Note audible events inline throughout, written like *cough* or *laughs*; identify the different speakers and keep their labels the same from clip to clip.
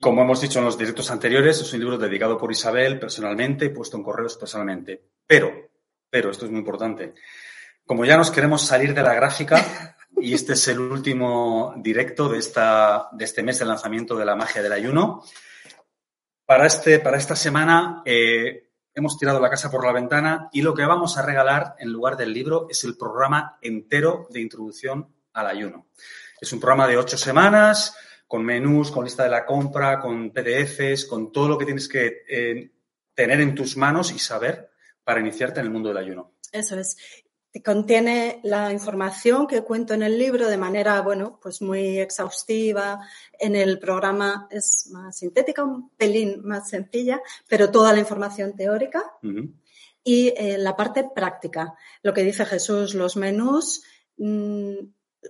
Speaker 1: Como hemos dicho en los directos anteriores, es un libro dedicado por Isabel personalmente y puesto en correos personalmente. Pero, pero, esto es muy importante. Como ya nos queremos salir de la gráfica, *laughs* y este es el último directo de, esta, de este mes de lanzamiento de la magia del ayuno, para, este, para esta semana eh, hemos tirado la casa por la ventana y lo que vamos a regalar en lugar del libro es el programa entero de introducción al ayuno. Es un programa de ocho semanas con menús, con lista de la compra, con PDFs, con todo lo que tienes que eh, tener en tus manos y saber para iniciarte en el mundo del ayuno.
Speaker 2: Eso es. Contiene la información que cuento en el libro de manera, bueno, pues muy exhaustiva. En el programa es más sintética, un pelín más sencilla, pero toda la información teórica. Y eh, la parte práctica, lo que dice Jesús, los menús, mmm,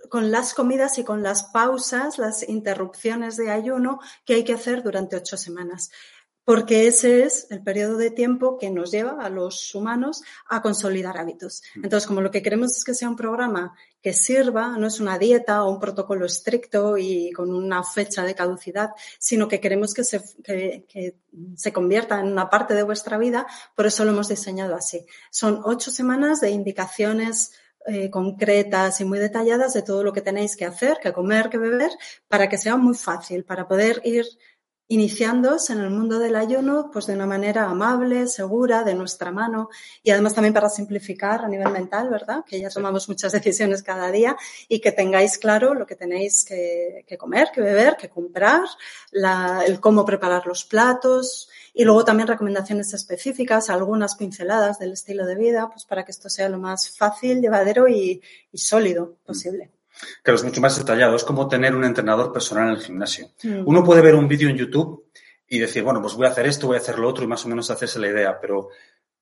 Speaker 2: con las comidas y con las pausas, las interrupciones de ayuno que hay que hacer durante ocho semanas. Porque ese es el periodo de tiempo que nos lleva a los humanos a consolidar hábitos. Mm. Entonces, como lo que queremos es que sea un programa que sirva, no es una dieta o un protocolo estricto y con una fecha de caducidad, sino que queremos que se, que, que se convierta en una parte de vuestra vida, por eso lo hemos diseñado así. Son ocho semanas de indicaciones eh, concretas y muy detalladas de todo lo que tenéis que hacer, que comer, que beber, para que sea muy fácil, para poder ir iniciándose en el mundo del ayuno pues de una manera amable, segura, de nuestra mano y además también para simplificar a nivel mental, ¿verdad? Que ya tomamos muchas *laughs* decisiones cada día y que tengáis claro lo que tenéis que, que comer, que beber, que comprar, la, el cómo preparar los platos, y luego también recomendaciones específicas, algunas pinceladas del estilo de vida, pues para que esto sea lo más fácil, llevadero y, y sólido posible.
Speaker 1: Claro, es mucho más detallado. Es como tener un entrenador personal en el gimnasio. Mm. Uno puede ver un vídeo en YouTube y decir, bueno, pues voy a hacer esto, voy a hacer lo otro y más o menos hacerse la idea, pero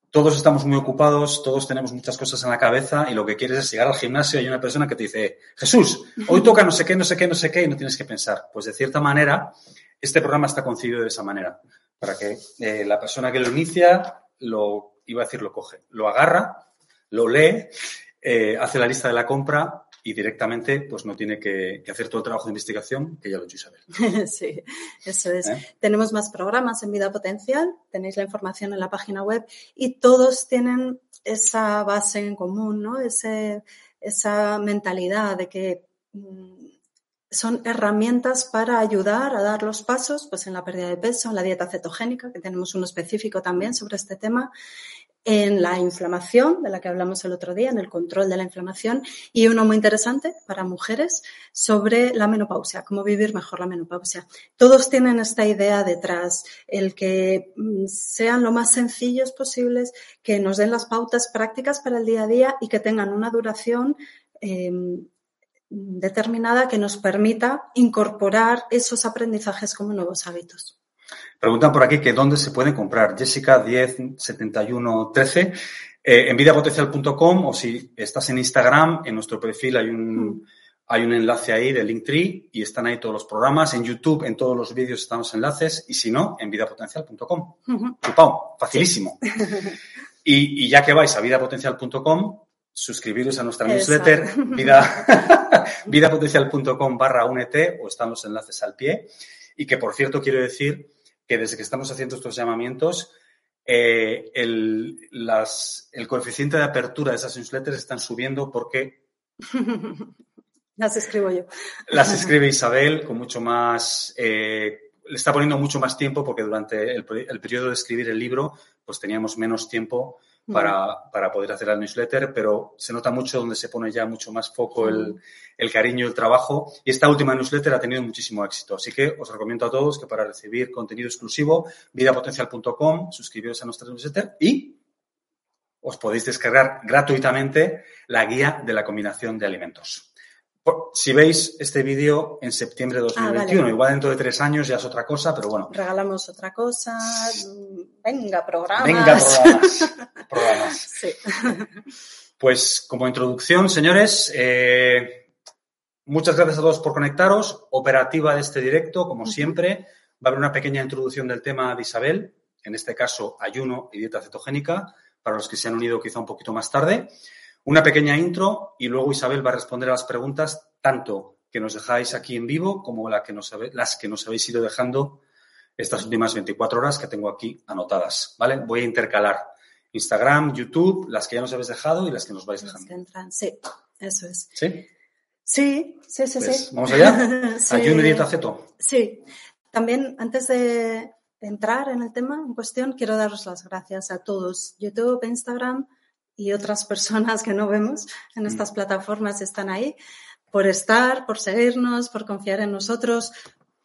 Speaker 1: todos estamos muy ocupados, todos tenemos muchas cosas en la cabeza y lo que quieres es llegar al gimnasio y hay una persona que te dice, Jesús, hoy toca no sé qué, no sé qué, no sé qué y no tienes que pensar. Pues de cierta manera, este programa está concebido de esa manera para que eh, la persona que lo inicia, lo, iba a decir, lo coge, lo agarra, lo lee, eh, hace la lista de la compra y directamente pues no tiene que, que, hacer todo el trabajo de investigación que ya lo ha hecho Isabel. *laughs*
Speaker 2: Sí, eso es. ¿Eh? Tenemos más programas en Vida Potencial, tenéis la información en la página web y todos tienen esa base en común, ¿no? Ese, esa mentalidad de que mmm, son herramientas para ayudar a dar los pasos pues en la pérdida de peso, en la dieta cetogénica, que tenemos uno específico también sobre este tema, en la inflamación, de la que hablamos el otro día, en el control de la inflamación, y uno muy interesante para mujeres sobre la menopausia, cómo vivir mejor la menopausia. Todos tienen esta idea detrás, el que mm, sean lo más sencillos posibles, que nos den las pautas prácticas para el día a día y que tengan una duración eh, determinada que nos permita incorporar esos aprendizajes como nuevos hábitos.
Speaker 1: Preguntan por aquí que dónde se pueden comprar. Jessica 10 71 13 eh, en vidapotencial.com o si estás en Instagram, en nuestro perfil hay un, hay un enlace ahí de Linktree y están ahí todos los programas. En YouTube, en todos los vídeos están los enlaces y si no, en vidapotencial.com. Uh -huh. facilísimo. y, y ya que vais a vidapotencial.com, suscribiros a nuestra newsletter vida, *laughs* vidapotencial.com barra únete o están los enlaces al pie. Y que, por cierto, quiero decir que desde que estamos haciendo estos llamamientos, eh, el, las, el coeficiente de apertura de esas newsletters están subiendo porque... *laughs*
Speaker 2: las escribo yo.
Speaker 1: Las escribe Isabel con mucho más... Eh, le está poniendo mucho más tiempo porque durante el, el periodo de escribir el libro pues teníamos menos tiempo para, para, poder hacer la newsletter, pero se nota mucho donde se pone ya mucho más foco el, el cariño, el trabajo. Y esta última newsletter ha tenido muchísimo éxito. Así que os recomiendo a todos que para recibir contenido exclusivo, vidapotencial.com, suscribiros a nuestra newsletter y os podéis descargar gratuitamente la guía de la combinación de alimentos. Si veis este vídeo en septiembre de 2021,
Speaker 2: Ah, vale.
Speaker 1: igual dentro de tres años ya es otra cosa, pero bueno.
Speaker 2: Regalamos otra cosa. Venga, programas.
Speaker 1: Venga, programas. *laughs* programas.
Speaker 2: Sí.
Speaker 1: Pues como introducción, señores, eh, muchas gracias a todos por conectaros. Operativa de este directo, como siempre. Va a haber una pequeña introducción del tema de Isabel, en este caso ayuno y dieta cetogénica, para los que se han unido quizá un poquito más tarde. Una pequeña intro y luego Isabel va a responder a las preguntas, tanto que nos dejáis aquí en vivo como la que nos habe- las que nos habéis ido dejando estas últimas 24 horas que tengo aquí anotadas. ¿Vale? Voy a intercalar Instagram, YouTube, las que ya nos habéis dejado y las que nos vais dejando.
Speaker 2: que entran. Sí, eso es.
Speaker 1: ¿Sí?
Speaker 2: Sí, sí, sí,
Speaker 1: Pues,
Speaker 2: sí.
Speaker 1: ¿Vamos allá? *laughs*
Speaker 2: Sí.
Speaker 1: Ayuno y dieta ceto.
Speaker 2: Sí, también antes de entrar en el tema en cuestión, quiero daros las gracias a todos, YouTube, Instagram y otras personas que no vemos en estas plataformas están ahí, por estar, por seguirnos, por confiar en nosotros,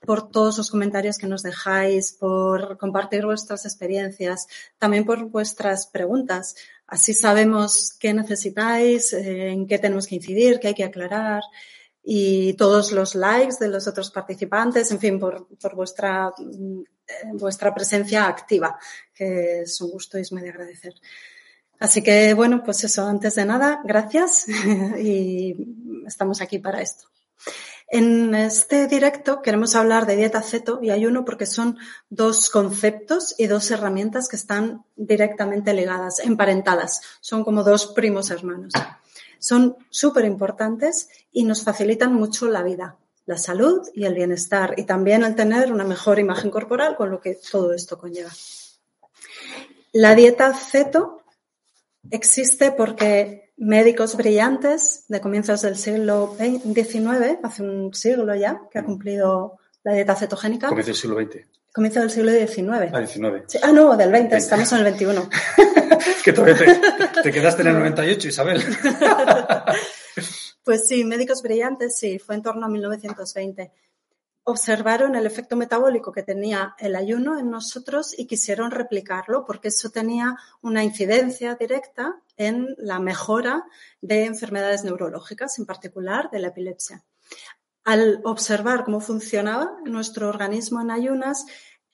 Speaker 2: por todos los comentarios que nos dejáis, por compartir vuestras experiencias, también por vuestras preguntas. Así sabemos qué necesitáis, eh, en qué tenemos que incidir, qué hay que aclarar y todos los likes de los otros participantes, en fin, por, por vuestra, mm, eh, vuestra presencia activa, que es un gusto y es muy de agradecer. Así que, bueno, pues eso, antes de nada, gracias *laughs* y estamos aquí para esto. En este directo queremos hablar de dieta ceto y ayuno porque son dos conceptos y dos herramientas que están directamente ligadas, emparentadas. Son como dos primos hermanos. Son súper importantes y nos facilitan mucho la vida, la salud y el bienestar y también el tener una mejor imagen corporal con lo que todo esto conlleva. La dieta ceto existe porque médicos brillantes de comienzos del siglo XIX, hace un siglo ya, que ha cumplido la dieta cetogénica,
Speaker 1: Comienzo del siglo XX.
Speaker 2: comienzo del siglo XIX.
Speaker 1: Ah, 19.
Speaker 2: Sí, ah, no, del 20,
Speaker 1: 20.
Speaker 2: estamos en el 21. *laughs*
Speaker 1: que todavía te, *laughs* te quedaste en el 98, Isabel. *laughs*
Speaker 2: Pues sí, médicos brillantes, sí, fue en torno a 1920. Observaron el efecto metabólico que tenía el ayuno en nosotros y quisieron replicarlo porque eso tenía una incidencia directa en la mejora de enfermedades neurológicas, en particular de la epilepsia. Al observar cómo funcionaba nuestro organismo en ayunas,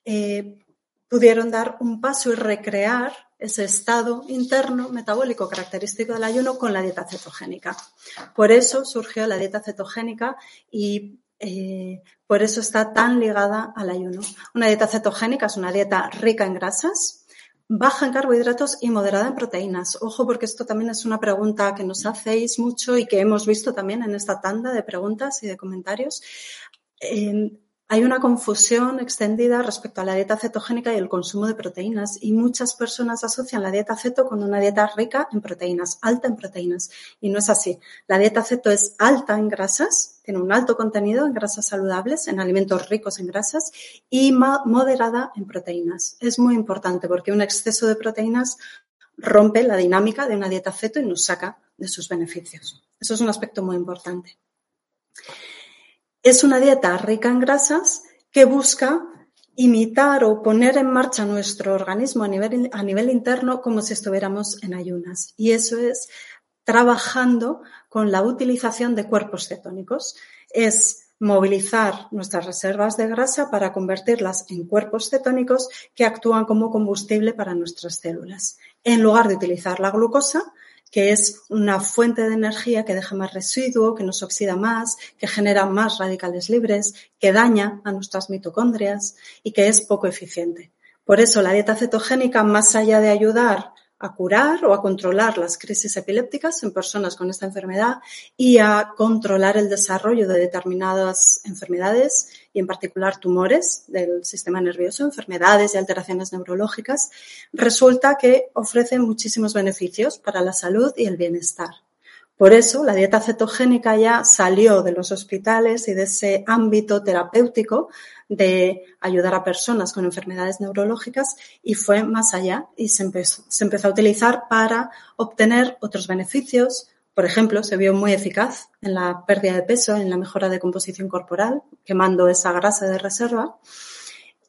Speaker 2: eh, pudieron dar un paso y recrear ese estado interno metabólico característico del ayuno con la dieta cetogénica. Por eso surgió la dieta cetogénica y eh, por eso está tan ligada al ayuno. Una dieta cetogénica es una dieta rica en grasas, baja en carbohidratos y moderada en proteínas. Ojo porque esto también es una pregunta que nos hacéis mucho y que hemos visto también en esta tanda de preguntas y de comentarios. Eh, hay una confusión extendida respecto a la dieta cetogénica y el consumo de proteínas y muchas personas asocian la dieta ceto con una dieta rica en proteínas, alta en proteínas y no es así. La dieta ceto es alta en grasas, tiene un alto contenido en grasas saludables, en alimentos ricos en grasas y moderada en proteínas. Es muy importante porque un exceso de proteínas rompe la dinámica de una dieta ceto y nos saca de sus beneficios. Eso es un aspecto muy importante. Es una dieta rica en grasas que busca imitar o poner en marcha nuestro organismo a nivel, a nivel interno como si estuviéramos en ayunas. Y eso es trabajando con la utilización de cuerpos cetónicos. Es movilizar nuestras reservas de grasa para convertirlas en cuerpos cetónicos que actúan como combustible para nuestras células. En lugar de utilizar la glucosa, que es una fuente de energía que deja más residuo, que nos oxida más, que genera más radicales libres, que daña a nuestras mitocondrias y que es poco eficiente. Por eso la dieta cetogénica, más allá de ayudar a curar o a controlar las crisis epilépticas en personas con esta enfermedad y a controlar el desarrollo de determinadas enfermedades y en particular tumores del sistema nervioso, enfermedades y alteraciones neurológicas, resulta que ofrece muchísimos beneficios para la salud y el bienestar. Por eso la dieta cetogénica ya salió de los hospitales y de ese ámbito terapéutico de ayudar a personas con enfermedades neurológicas y fue más allá y se empezó, a utilizar para obtener otros beneficios. Por ejemplo, se vio muy eficaz en la pérdida de peso, en la mejora de composición corporal, quemando esa grasa de reserva.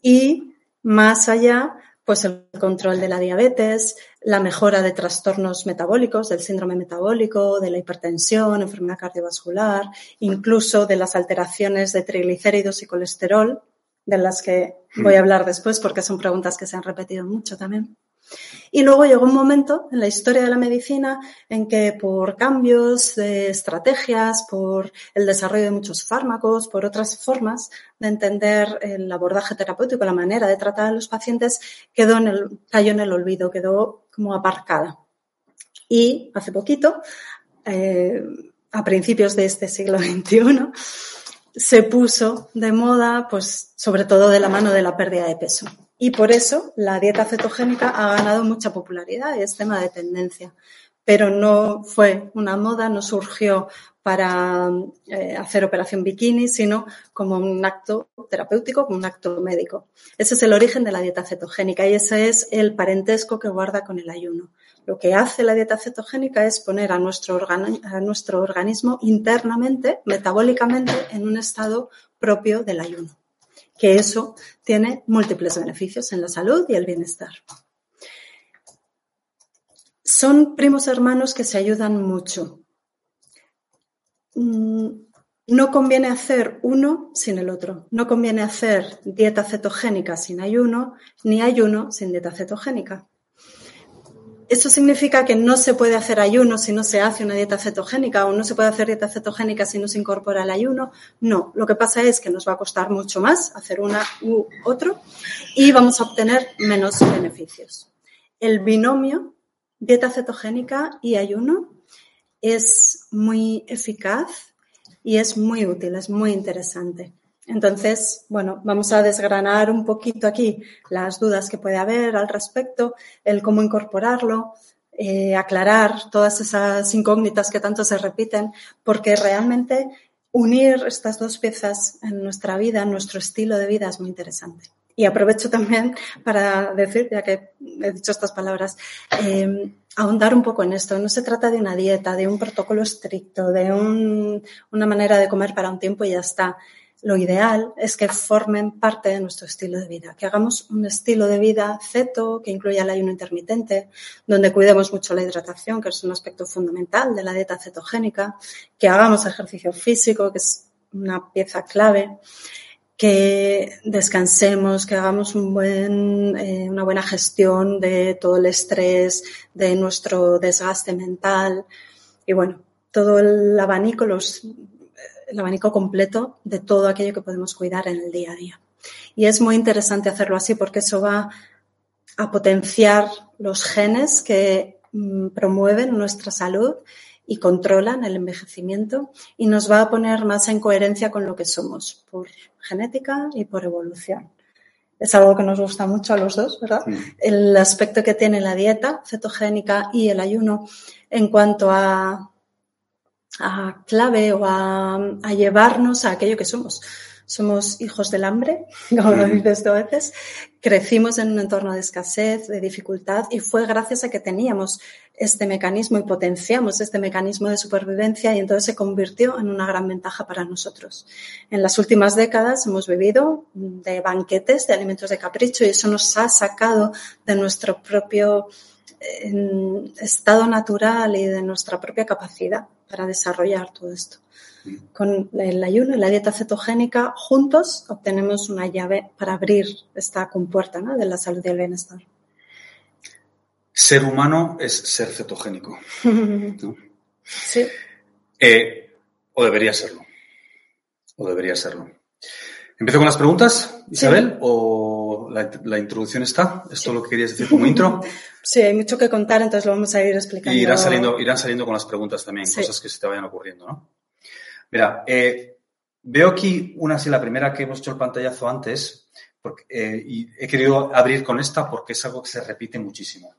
Speaker 2: Y más allá, pues el control de la diabetes, la mejora de trastornos metabólicos, del síndrome metabólico, de la hipertensión, enfermedad cardiovascular, incluso de las alteraciones de triglicéridos y colesterol, de las que voy a hablar después porque son preguntas que se han repetido mucho también. Y luego llegó un momento en la historia de la medicina en que por cambios de estrategias, por el desarrollo de muchos fármacos, por otras formas de entender el abordaje terapéutico, la manera de tratar a los pacientes, quedó en el, cayó en el olvido, quedó como aparcada. Y hace poquito, eh, a principios de este siglo *laughs* XXI, se puso de moda, pues sobre todo de la mano de la pérdida de peso. Y por eso la dieta cetogénica ha ganado mucha popularidad y es tema de tendencia. Pero no fue una moda, no surgió para eh, hacer operación bikini, sino como un acto terapéutico, como un acto médico. Ese es el origen de la dieta cetogénica y ese es el parentesco que guarda con el ayuno. Lo que hace la dieta cetogénica es poner a nuestro, a nuestro organismo internamente, metabólicamente, en un estado propio del ayuno que eso tiene múltiples beneficios en la salud y el bienestar. Son primos hermanos que se ayudan mucho. Mm, no conviene hacer uno sin el otro. No conviene hacer dieta cetogénica sin ayuno, ni ayuno sin dieta cetogénica. ¿Eso significa que no se puede hacer ayuno si no se hace una dieta cetogénica o no se puede hacer dieta cetogénica si no se incorpora el ayuno? No, lo que pasa es que nos va a costar mucho más hacer una u otro y vamos a obtener menos beneficios. El binomio dieta cetogénica y ayuno es muy eficaz y es muy útil, es muy interesante. Entonces, bueno, vamos a desgranar un poquito aquí las dudas que puede haber al respecto, el cómo incorporarlo, eh, aclarar todas esas incógnitas que tanto se repiten, porque realmente unir estas dos piezas en nuestra vida, en nuestro estilo de vida, es muy interesante. Y aprovecho también para decir, ya que he dicho estas palabras, eh, ahondar un poco en esto. No se trata de una dieta, de un protocolo estricto, de una manera de comer para un tiempo y ya está lo ideal es que formen parte de nuestro estilo de vida, que hagamos un estilo de vida ceto que incluya el ayuno intermitente, donde cuidemos mucho la hidratación, que es un aspecto fundamental de la dieta cetogénica, que hagamos ejercicio físico, que es una pieza clave, que descansemos, que hagamos eh, una buena gestión de todo el estrés, de nuestro desgaste mental. Y bueno, todo el abanico, los el abanico completo de todo aquello que podemos cuidar en el día a día. Y es muy interesante hacerlo así porque eso va a potenciar los genes que mm, promueven nuestra salud y controlan el envejecimiento y nos va a poner más en coherencia con lo que somos por genética y por evolución. Es algo que nos gusta mucho a los dos, ¿verdad? El aspecto que tiene la dieta cetogénica y el ayuno en cuanto a a clave o a, llevarnos a aquello que somos. Somos hijos del hambre, *laughs* como lo dices a veces. Crecimos en un entorno de escasez, de dificultad, y fue gracias a que teníamos este mecanismo y potenciamos este mecanismo de supervivencia y entonces se convirtió en una gran ventaja para nosotros. En las últimas décadas hemos vivido de banquetes de alimentos de capricho y eso nos ha sacado de nuestro propio estado natural y de nuestra propia capacidad para desarrollar todo esto. Con el ayuno y la dieta cetogénica juntos obtenemos una llave para abrir esta compuerta de la salud y el bienestar.
Speaker 1: Ser humano es ser cetogénico. *laughs*
Speaker 2: Sí.
Speaker 1: Eh, o debería serlo. O debería serlo. ¿Empiezo con las preguntas, Isabel? ¿O la, introducción está? ¿Esto es lo que querías decir como intro? *laughs*
Speaker 2: Sí, hay mucho que contar, entonces lo vamos a ir explicando.
Speaker 1: Y irán saliendo, irán saliendo con las preguntas también, cosas que se te vayan ocurriendo, ¿no? Mira, eh, veo aquí una, así la primera que hemos hecho el pantallazo antes, porque, eh, y he querido abrir con esta porque es algo que se repite muchísimo.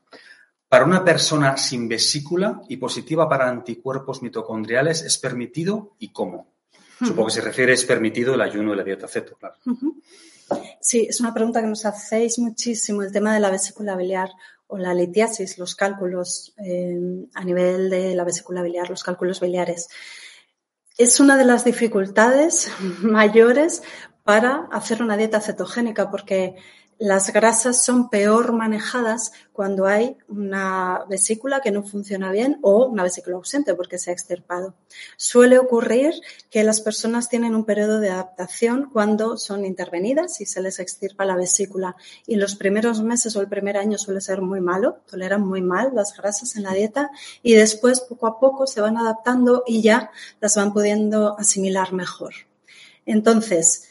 Speaker 1: Para una persona sin vesícula y positiva para anticuerpos mitocondriales, ¿es permitido y cómo? Supongo que se refiere es permitido el ayuno y la dieta ceto, claro.
Speaker 2: Sí, es una pregunta que nos hacéis muchísimo, el tema de la vesícula biliar o la litiasis, los cálculos eh, a nivel de la vesícula biliar, los cálculos biliares. Es una de las dificultades *laughs* mayores para hacer una dieta cetogénica porque las grasas son peor manejadas cuando hay una vesícula que no funciona bien o una vesícula ausente porque se ha extirpado. Suele ocurrir que las personas tienen un periodo de adaptación cuando son intervenidas y se les extirpa la vesícula. Y los primeros meses o el primer año suele ser muy malo, toleran muy mal las grasas en la dieta y después poco a poco se van adaptando y ya las van pudiendo asimilar mejor. Entonces,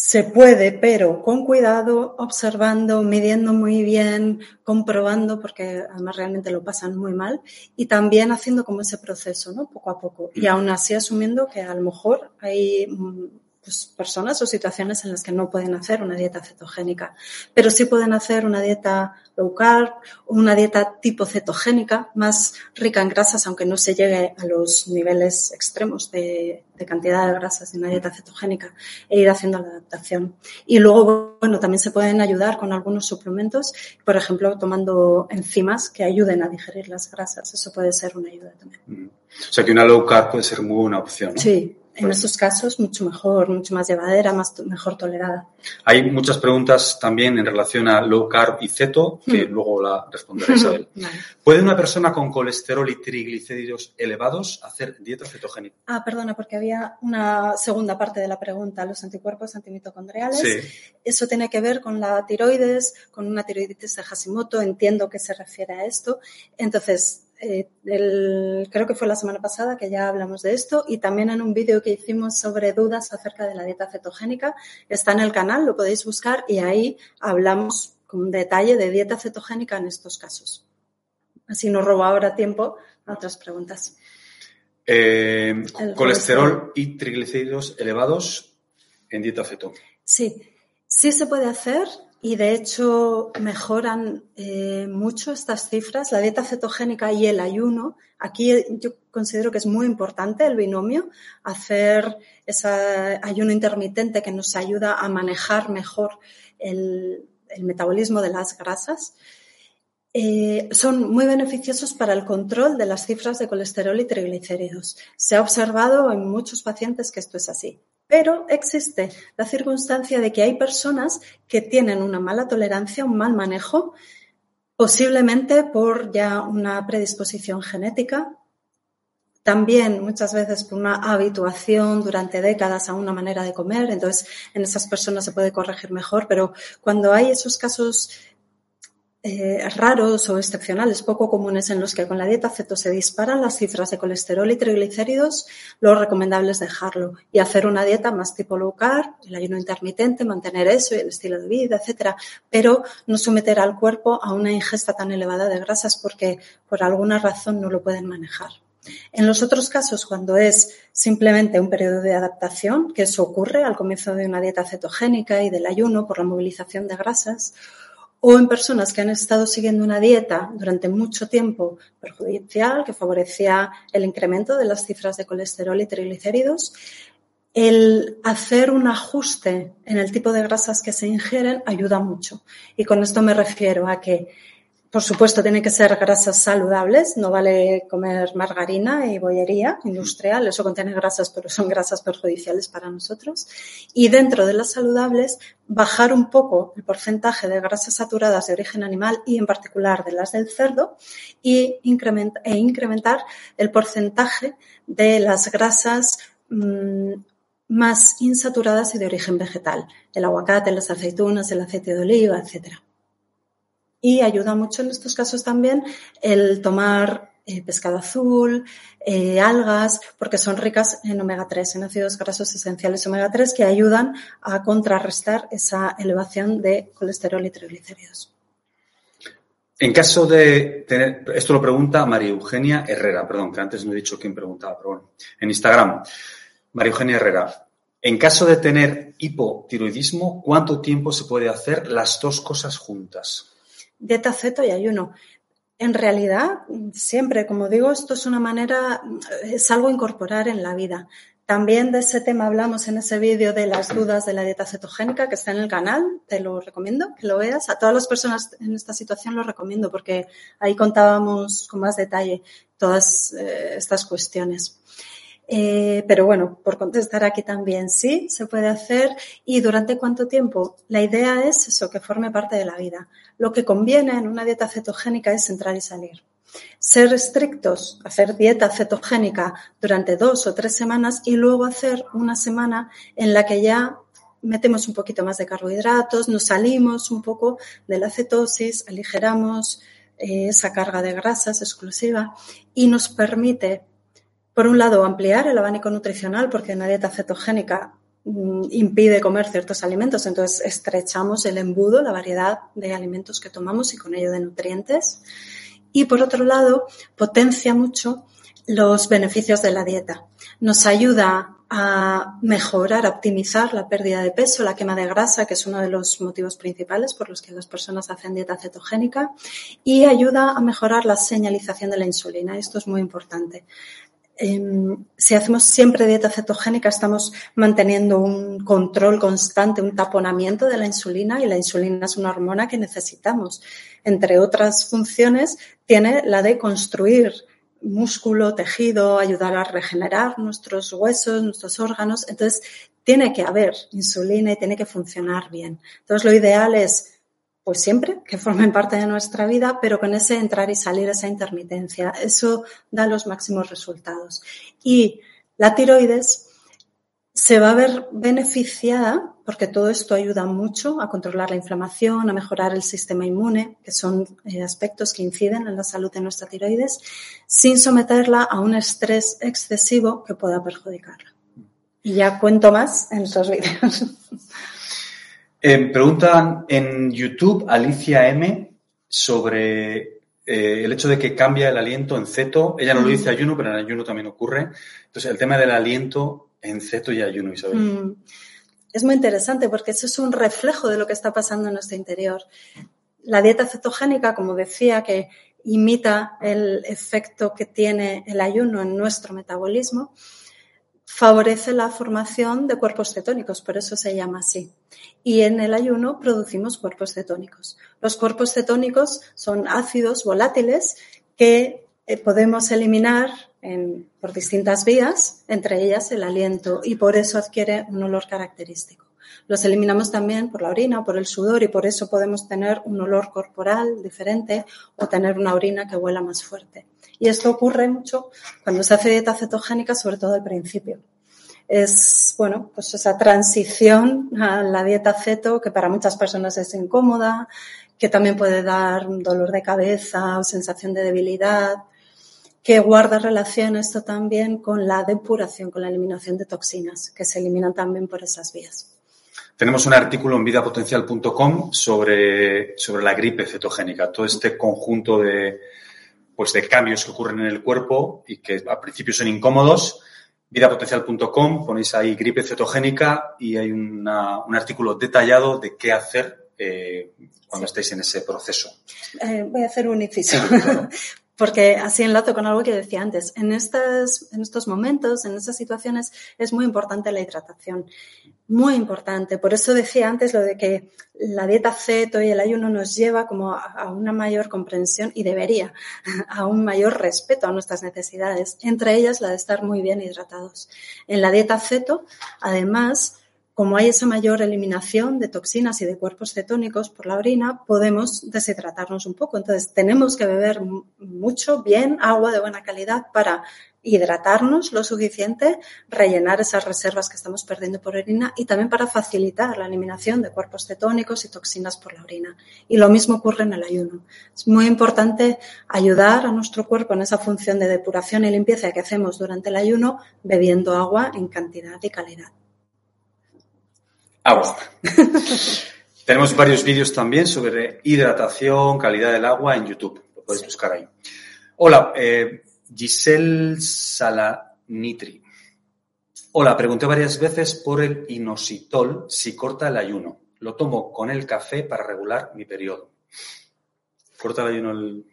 Speaker 2: se puede, pero con cuidado, observando, midiendo muy bien, comprobando, porque además realmente lo pasan muy mal, y también haciendo como ese proceso, ¿no? Poco a poco. Y aún así asumiendo que a lo mejor hay mm, pues, personas o situaciones en las que no pueden hacer una dieta cetogénica, pero sí pueden hacer una dieta low carb o una dieta tipo cetogénica, más rica en grasas, aunque no se llegue a los niveles extremos de, de cantidad de grasas de una dieta cetogénica e ir haciendo la adaptación. Y luego, bueno, también se pueden ayudar con algunos suplementos, por ejemplo, tomando enzimas que ayuden a digerir las grasas. Eso puede ser una ayuda también.
Speaker 1: Mm. O sea que una low carb puede ser muy buena opción. ¿no?
Speaker 2: Sí, en estos casos mucho mejor, mucho más llevadera, más mejor tolerada.
Speaker 1: Hay muchas preguntas también en relación a low carb y ceto, que
Speaker 2: Hmm.
Speaker 1: luego la él. *laughs*
Speaker 2: Vale.
Speaker 1: ¿Puede una persona con colesterol y triglicéridos elevados hacer dieta cetogénica?
Speaker 2: Ah, perdona, porque había una segunda parte de la pregunta, los anticuerpos antimitocondriales.
Speaker 1: Sí.
Speaker 2: Eso tiene que ver con la tiroides, con una tiroiditis de Hashimoto, entiendo que se refiere a esto. Entonces, eh, el- creo que fue la semana pasada que ya hablamos de esto y también en un vídeo que hicimos sobre dudas acerca de la dieta cetogénica. Está en el canal, lo podéis buscar y ahí hablamos con detalle de dieta cetogénica en estos casos. Así no robo ahora tiempo a otras preguntas.
Speaker 1: Eh,
Speaker 2: El
Speaker 1: colesterol y triglicéridos elevados en dieta ceto.
Speaker 2: Sí, sí se puede hacer y de hecho mejoran eh, mucho estas cifras. La dieta cetogénica y el ayuno. Aquí eh, yo considero que es muy importante el binomio, hacer ese ayuno intermitente que nos ayuda a manejar mejor el, metabolismo de las grasas. Eh, son muy beneficiosos para el control de las cifras de colesterol y triglicéridos. Se ha observado en muchos pacientes que esto es así. Pero existe la circunstancia de que hay personas que tienen una mala tolerancia, un mal manejo, posiblemente por ya una predisposición genética, también muchas veces por una habituación durante décadas a una manera de comer, entonces en esas personas se puede corregir mejor, pero cuando hay esos casos eh, raros o excepcionales, poco comunes, en los que con la dieta ceto se disparan las cifras de colesterol y triglicéridos, lo recomendable es dejarlo y hacer una dieta más tipo low carb, el ayuno intermitente, mantener eso y el estilo de vida, etcétera, pero no someter al cuerpo a una ingesta tan elevada de grasas porque por alguna razón no lo pueden manejar. En los otros casos, cuando es simplemente un periodo de adaptación, que eso ocurre al comienzo de una dieta cetogénica y del ayuno por la movilización de grasas, o en personas que han estado siguiendo una dieta durante mucho tiempo perjudicial, que favorecía el incremento de las cifras de colesterol y triglicéridos, el hacer un ajuste en el tipo de grasas que se ingieren ayuda mucho. Y con esto me refiero a que, por supuesto, tienen que ser grasas saludables, no vale comer margarina y bollería industrial, eso contiene grasas, pero son grasas perjudiciales para nosotros. Y dentro de las saludables, bajar un poco el porcentaje de grasas saturadas de origen animal y en particular de las del cerdo y increment e incrementar el porcentaje de las grasas mmm, más insaturadas y de origen vegetal, el aguacate, las aceitunas, el aceite de oliva, etcétera. Y ayuda mucho en estos casos también el tomar eh, pescado azul, eh, algas, porque son ricas en omega 3, en ácidos grasos esenciales omega 3 que ayudan a contrarrestar esa elevación de colesterol y triglicéridos.
Speaker 1: En caso de tener, esto lo pregunta María Eugenia Herrera, perdón, que antes no he dicho quién preguntaba, pero bueno, en Instagram. María Eugenia Herrera, en caso de tener hipotiroidismo, ¿cuánto tiempo se puede hacer las dos cosas juntas?
Speaker 2: Dieta ceto y ayuno. En realidad, siempre, como digo, esto es una manera, es algo incorporar en la vida. También de ese tema hablamos en ese vídeo de las dudas de la dieta cetogénica que está en el canal. Te lo recomiendo que lo veas. A todas las personas en esta situación lo recomiendo porque ahí contábamos con más detalle todas eh, estas cuestiones. Eh, pero bueno, por contestar aquí también, sí, se puede hacer. ¿Y durante cuánto tiempo? La idea es eso, que forme parte de la vida. Lo que conviene en una dieta cetogénica es entrar y salir. Ser estrictos, hacer dieta cetogénica durante dos o tres semanas y luego hacer una semana en la que ya metemos un poquito más de carbohidratos, nos salimos un poco de la cetosis, aligeramos eh, esa carga de grasas exclusiva y nos permite, por un lado, ampliar el abanico nutricional porque una dieta cetogénica mm, impide comer ciertos alimentos, entonces estrechamos el embudo, la variedad de alimentos que tomamos y con ello de nutrientes. Y por otro lado, potencia mucho los beneficios de la dieta. Nos ayuda a mejorar, a optimizar la pérdida de peso, la quema de grasa, que es uno de los motivos principales por los que las personas hacen dieta cetogénica, y ayuda a mejorar la señalización de la insulina. Esto es muy importante. Em, si hacemos siempre dieta cetogénica, estamos manteniendo un control constante, un taponamiento de la insulina y la insulina es una hormona que necesitamos. Entre otras funciones, tiene la de construir músculo, tejido, ayudar a regenerar nuestros huesos, nuestros órganos. Entonces, tiene que haber insulina y tiene que funcionar bien. Entonces, lo ideal es, pues siempre, que formen parte de nuestra vida, pero con ese entrar y salir, esa intermitencia. Eso da los máximos resultados. Y la tiroides se va a ver beneficiada porque todo esto ayuda mucho a controlar la inflamación, a mejorar el sistema inmune, que son eh, aspectos que inciden en la salud de nuestra tiroides, sin someterla a un estrés excesivo que pueda perjudicarla. Y ya cuento más en esos vídeos. *laughs*
Speaker 1: Eh, preguntan en YouTube Alicia M sobre eh, el hecho de que cambia el aliento en ceto. Ella no lo dice ayuno, pero en ayuno también ocurre. Entonces, el tema del aliento en ceto y ayuno, Isabel. Mm.
Speaker 2: Es muy interesante porque eso es un reflejo de lo que está pasando en nuestro interior. La dieta cetogénica, como decía, que imita el efecto que tiene el ayuno en nuestro metabolismo, favorece la formación de cuerpos cetónicos, por eso se llama así. Y en el ayuno producimos cuerpos cetónicos. Los cuerpos cetónicos son ácidos volátiles que eh, podemos eliminar por distintas vías, entre ellas el aliento, y por eso adquiere un olor característico. Los eliminamos también por la orina o por el sudor y por eso podemos tener un olor corporal diferente o tener una orina que huela más fuerte. Y esto ocurre mucho cuando se hace dieta cetogénica, sobre todo al principio. Es, bueno, pues esa transición a la dieta ceto que para muchas personas es incómoda, que también puede dar dolor de cabeza o sensación de debilidad, que guarda relación esto también con la depuración, con la eliminación de toxinas, que se eliminan también por esas vías.
Speaker 1: Tenemos un artículo en vidapotencial.com sobre, sobre la gripe cetogénica, todo este conjunto de, pues de cambios que ocurren en el cuerpo y que al principio son incómodos. Vidapotencial.com, ponéis ahí gripe cetogénica y hay un artículo detallado de qué hacer eh, cuando estéis en ese proceso.
Speaker 2: Eh, voy a hacer un inciso. *laughs* Porque así enlazo con algo que decía antes. En, estas, en estos momentos, en estas situaciones, es muy importante la hidratación. Muy importante. Por eso decía antes lo de que la dieta ceto y el ayuno nos lleva como a una mayor comprensión y debería *laughs* a un mayor respeto a nuestras necesidades. Entre ellas la de estar muy bien hidratados. En la dieta ceto, además, como hay esa mayor eliminación de toxinas y de cuerpos cetónicos por la orina, podemos deshidratarnos un poco. Entonces, tenemos que beber mucho, bien, agua de buena calidad para hidratarnos lo suficiente, rellenar esas reservas que estamos perdiendo por orina y también para facilitar la eliminación de cuerpos cetónicos y toxinas por la orina. Y lo mismo ocurre en el ayuno. Es muy importante ayudar a nuestro cuerpo en esa función de depuración y limpieza que hacemos durante el ayuno bebiendo agua en cantidad y calidad.
Speaker 1: Agua. *laughs* Tenemos varios vídeos también sobre hidratación, calidad del agua en YouTube. Lo podéis buscar ahí. Hola, eh, Giselle Salanitri. Hola, pregunté varias veces por el inositol si corta el ayuno. Lo tomo con el café para regular mi periodo. ¿Corta el ayuno el,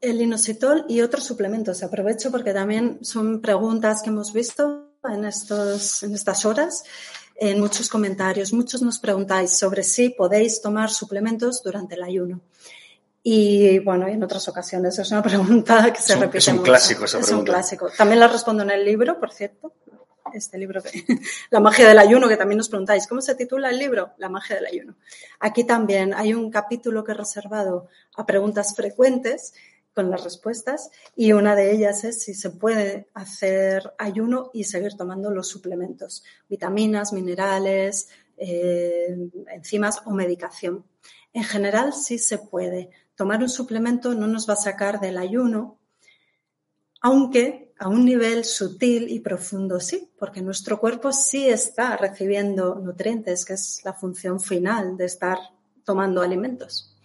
Speaker 2: el inositol y otros suplementos. Aprovecho porque también son preguntas que hemos visto en, estos, en estas horas en muchos comentarios. Muchos nos preguntáis sobre si podéis tomar suplementos durante el ayuno. Y bueno, en otras ocasiones es una *laughs* pregunta que se
Speaker 1: Es un-
Speaker 2: repite
Speaker 1: es un
Speaker 2: mucho.
Speaker 1: clásico esa
Speaker 2: Es un
Speaker 1: pregunta.
Speaker 2: clásico. También la respondo en el libro, por cierto. Este libro de *laughs* La magia del ayuno, que también nos preguntáis, ¿cómo se titula el libro? La magia del ayuno. Aquí también hay un capítulo que he reservado a preguntas frecuentes con las respuestas y una de ellas es si se puede hacer ayuno y seguir tomando los suplementos, vitaminas, minerales, eh, enzimas o medicación. En general sí se puede. Tomar un suplemento no nos va a sacar del ayuno, aunque a un nivel sutil y profundo sí, porque nuestro cuerpo sí está recibiendo nutrientes, que es la función final de estar tomando alimentos.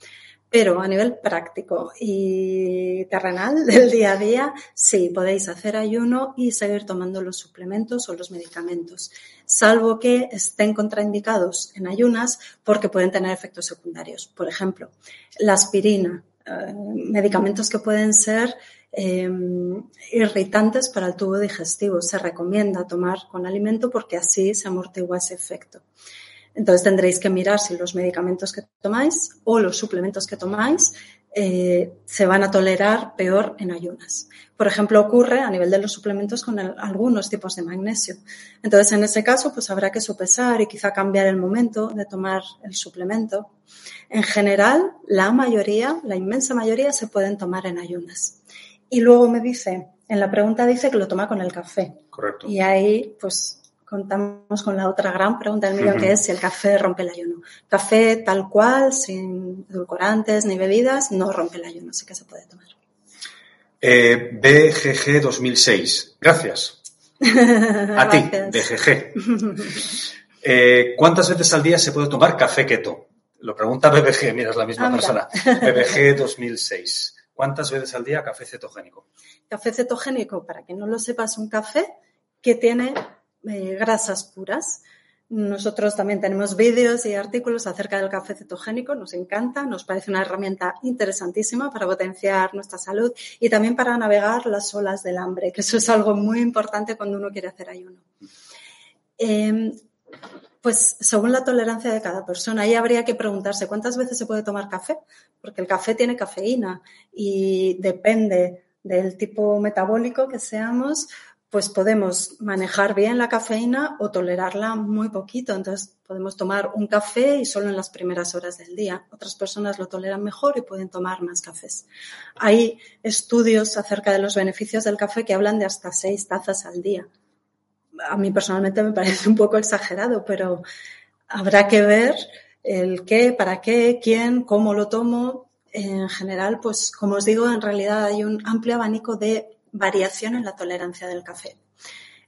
Speaker 2: Pero a nivel práctico y terrenal *laughs* del día a día, sí, podéis hacer ayuno y seguir tomando los suplementos o los medicamentos, salvo que estén contraindicados en ayunas porque pueden tener efectos secundarios. Por ejemplo, la aspirina, eh, medicamentos que pueden ser eh, irritantes para el tubo digestivo. Se recomienda tomar con alimento porque así se amortigua ese efecto. Entonces tendréis que mirar si los medicamentos que tomáis o los suplementos que tomáis eh, se van a tolerar peor en ayunas. Por ejemplo, ocurre a nivel de los suplementos con el- algunos tipos de magnesio. Entonces, en ese caso, pues habrá que sopesar y quizá cambiar el momento de tomar el suplemento. En general, la mayoría, la inmensa mayoría, se pueden tomar en ayunas. Y luego me dice, en la pregunta dice que lo toma con el café.
Speaker 1: Correcto.
Speaker 2: Y ahí, pues, contamos con la otra gran pregunta del millón, que es si el café rompe el ayuno. Café tal cual, sin edulcorantes ni bebidas, no rompe el ayuno, sí que se puede tomar.
Speaker 1: Eh, BGG 2006. Gracias. *laughs* A ti. BGG. Eh, ¿Cuántas veces al día se puede tomar café keto? Lo pregunta BBG, mira, es la misma
Speaker 2: Ah,
Speaker 1: persona. BBG 2006. ¿Cuántas veces al día café cetogénico?
Speaker 2: Café cetogénico, para quien no lo sepa, es un café que tiene eh, grasas puras. Nosotros también tenemos vídeos y artículos acerca del café cetogénico, nos encanta, nos parece una herramienta interesantísima para potenciar nuestra salud y también para navegar las olas del hambre, que eso es algo muy importante cuando uno quiere hacer ayuno. Eh, pues según la tolerancia de cada persona, ahí habría que preguntarse cuántas veces se puede tomar café, porque el café tiene cafeína y depende del tipo metabólico que seamos, pues podemos manejar bien la cafeína o tolerarla muy poquito. Entonces podemos tomar un café y solo en las primeras horas del día. Otras personas lo toleran mejor y pueden tomar más cafés. Hay estudios acerca de los beneficios del café que hablan de hasta seis tazas al día. A mí personalmente me parece un poco exagerado, pero habrá que ver el qué, para qué, quién, cómo lo tomo. En general, pues como os digo, en realidad hay un amplio abanico de variación en la tolerancia del café.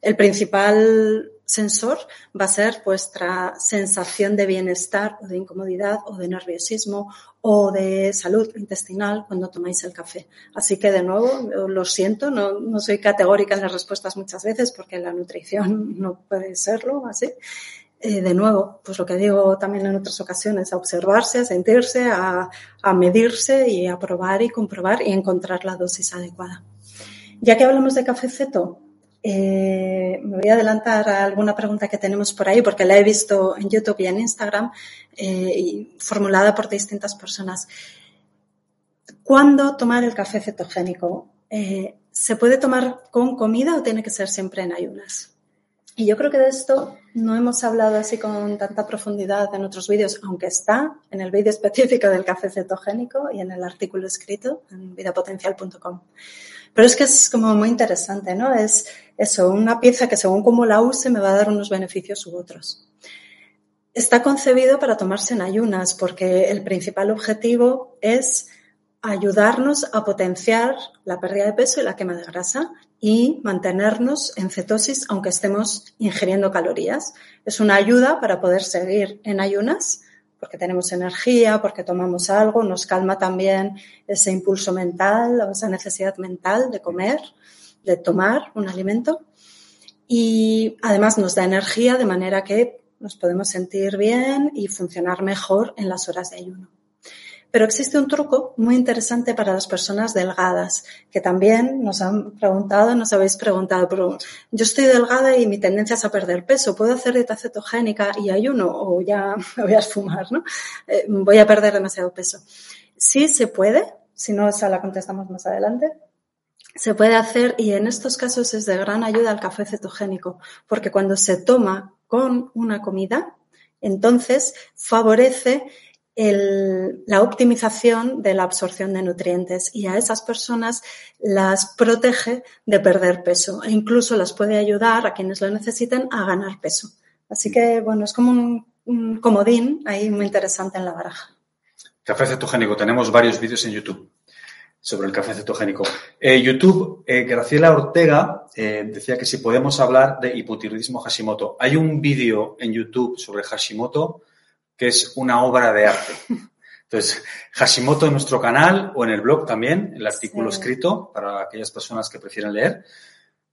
Speaker 2: El principal sensor va a ser vuestra sensación de bienestar o de incomodidad o de nerviosismo o de salud intestinal cuando tomáis el café. Así que de nuevo, lo siento, no, soy categórica en las respuestas muchas veces porque la nutrición *laughs* no puede serlo así. Eh, de nuevo, pues lo que digo también en otras ocasiones, a observarse, a sentirse, a, a medirse y a probar y comprobar y encontrar la dosis adecuada. Ya que hablamos de café ceto, eh, me voy a adelantar a alguna pregunta que tenemos por ahí porque la he visto en YouTube y en Instagram eh, formulada por distintas personas. ¿Cuándo tomar el café cetogénico? Eh, ¿Se puede tomar con comida o tiene que ser siempre en ayunas? Y yo creo que de esto no hemos hablado así con tanta profundidad en otros vídeos, aunque está en el vídeo específico del café cetogénico y en el artículo escrito en vidapotencial.com. Pero es que es como muy interesante, ¿no? Es eso, una pieza que según cómo la use me va a dar unos beneficios u otros. Está concebido para tomarse en ayunas porque el principal objetivo es ayudarnos a potenciar la pérdida de peso y la quema de grasa y mantenernos en cetosis aunque estemos ingiriendo calorías. Es una ayuda para poder seguir en ayunas porque tenemos energía, porque tomamos algo, nos calma también ese impulso mental o esa necesidad mental de comer, de tomar un alimento y además nos da energía de manera que nos podemos sentir bien y funcionar mejor en las horas de ayuno. Pero existe un truco muy interesante para las personas delgadas, que también nos han preguntado, nos habéis preguntado, pero yo estoy delgada y mi tendencia es a perder peso, ¿puedo hacer dieta cetogénica y ayuno? O ya *laughs* me voy a esfumar, ¿no? Eh, voy a perder demasiado peso. Sí se puede, si no, esa la contestamos más adelante. Se puede hacer y en estos casos es de gran ayuda el café cetogénico, porque cuando se toma con una comida, entonces favorece la optimización de la absorción de nutrientes y a esas personas las protege de perder peso e incluso las puede ayudar a quienes lo necesiten a ganar peso. Así que, bueno, es como un, un comodín ahí muy interesante en la baraja.
Speaker 1: Café cetogénico. Tenemos varios vídeos en YouTube sobre el café cetogénico. Eh, YouTube, eh, Graciela Ortega eh, decía que si podemos hablar de hipotiroidismo Hashimoto. Hay un vídeo en YouTube sobre Hashimoto que es una obra de arte. Entonces, Hashimoto en nuestro canal o en el blog también, el artículo
Speaker 2: Sí.
Speaker 1: escrito para aquellas personas que prefieren leer.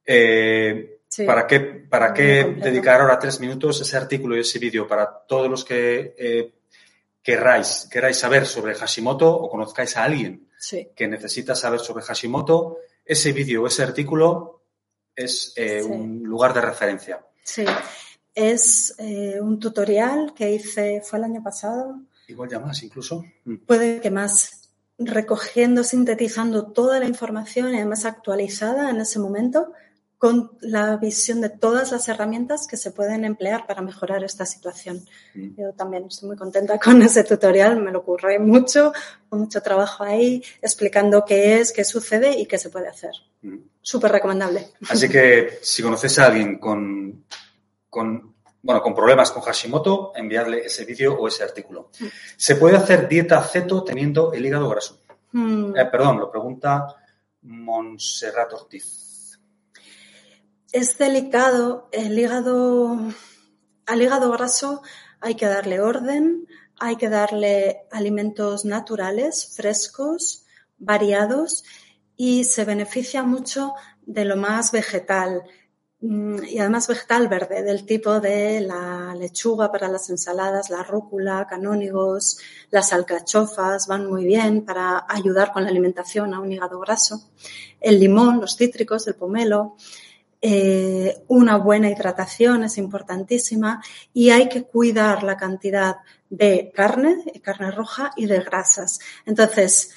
Speaker 1: Eh,
Speaker 2: Sí.
Speaker 1: ¿Para qué, para qué dedicar ahora tres minutos ese artículo y ese vídeo para todos los que eh, querráis, queráis saber sobre Hashimoto o conozcáis a alguien
Speaker 2: Sí.
Speaker 1: que necesita saber sobre Hashimoto? Ese vídeo, ese artículo es eh, un lugar de referencia.
Speaker 2: Sí. Es eh, un tutorial que hice, fue el año pasado,
Speaker 1: Igual ya más incluso. Mm.
Speaker 2: puede que más, recogiendo, sintetizando toda la información y además actualizada en ese momento con la visión de todas las herramientas que se pueden emplear para mejorar esta situación.
Speaker 1: Mm.
Speaker 2: Yo también estoy muy contenta con *laughs* ese tutorial, me lo ocurre mucho, mucho trabajo ahí, explicando qué es, qué sucede y qué se puede hacer.
Speaker 1: Mm.
Speaker 2: Súper recomendable.
Speaker 1: Así que si conoces a alguien con, con, bueno, con problemas con Hashimoto, enviarle ese vídeo o ese artículo. ¿Se puede hacer dieta ceto teniendo el hígado graso?
Speaker 2: Mm.
Speaker 1: Eh, perdón, lo pregunta Montserrat Ortiz.
Speaker 2: Es delicado. El hígado, al hígado graso hay que darle orden, hay que darle alimentos naturales, frescos, variados y se beneficia mucho de lo más vegetal y además vegetal verde, del tipo de la lechuga para las ensaladas, la rúcula, canónigos, las alcachofas van muy bien para ayudar con la alimentación a un hígado graso. El limón, los cítricos, el pomelo, eh, una buena hidratación es importantísima y hay que cuidar la cantidad de carne, carne roja y de grasas. Entonces,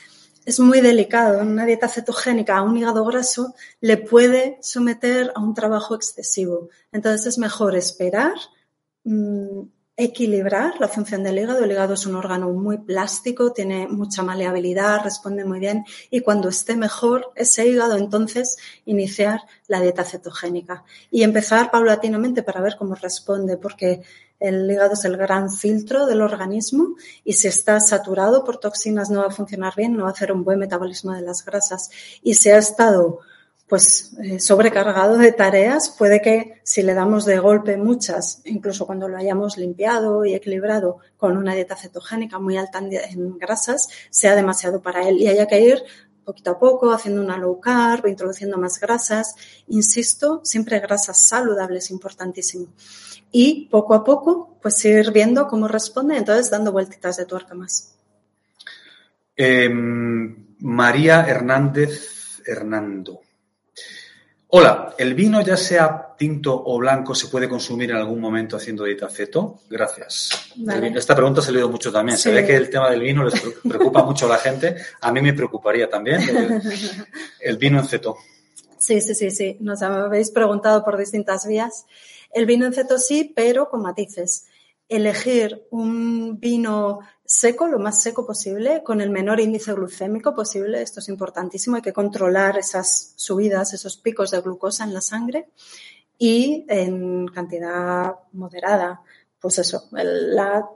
Speaker 2: es muy delicado. Una dieta cetogénica a un hígado graso le puede someter a un trabajo excesivo. Entonces, es mejor esperar, mmm, equilibrar la función del hígado. El hígado es un órgano muy plástico, tiene mucha maleabilidad, responde muy bien y cuando esté mejor ese hígado, entonces iniciar la dieta cetogénica y empezar paulatinamente para ver cómo responde, porque el hígado es el gran filtro del organismo y si está saturado por toxinas no va a funcionar bien, no va a hacer un buen metabolismo de las grasas. Y si ha estado pues eh, sobrecargado de tareas, puede que si le damos de golpe muchas, incluso cuando lo hayamos limpiado y equilibrado con una dieta cetogénica muy alta en, en grasas, sea demasiado para él. Y haya que ir poquito a poco haciendo una low carb, introduciendo más grasas. Insisto, siempre grasas saludables, importantísimo. Y poco a poco, pues ir viendo cómo responde, entonces dando vueltitas de tuerca más.
Speaker 1: Eh, María Hernández Hernando. Hola, ¿el vino ya sea tinto o blanco se puede consumir en algún momento haciendo dieta ceto? Gracias.
Speaker 2: Vale.
Speaker 1: Esta pregunta ha salido mucho también.
Speaker 2: Sí.
Speaker 1: Se ve que el tema del vino les preocupa mucho a la gente. A mí me preocuparía también el, *laughs* el vino en ceto.
Speaker 2: Sí, sí, sí, sí. Nos habéis preguntado por distintas vías. El vino en ceto sí, pero con matices. Elegir un vino seco, lo más seco posible, con el menor índice glucémico posible. Esto es importantísimo. Hay que controlar esas subidas, esos picos de glucosa en la sangre y en cantidad moderada. Pues eso, la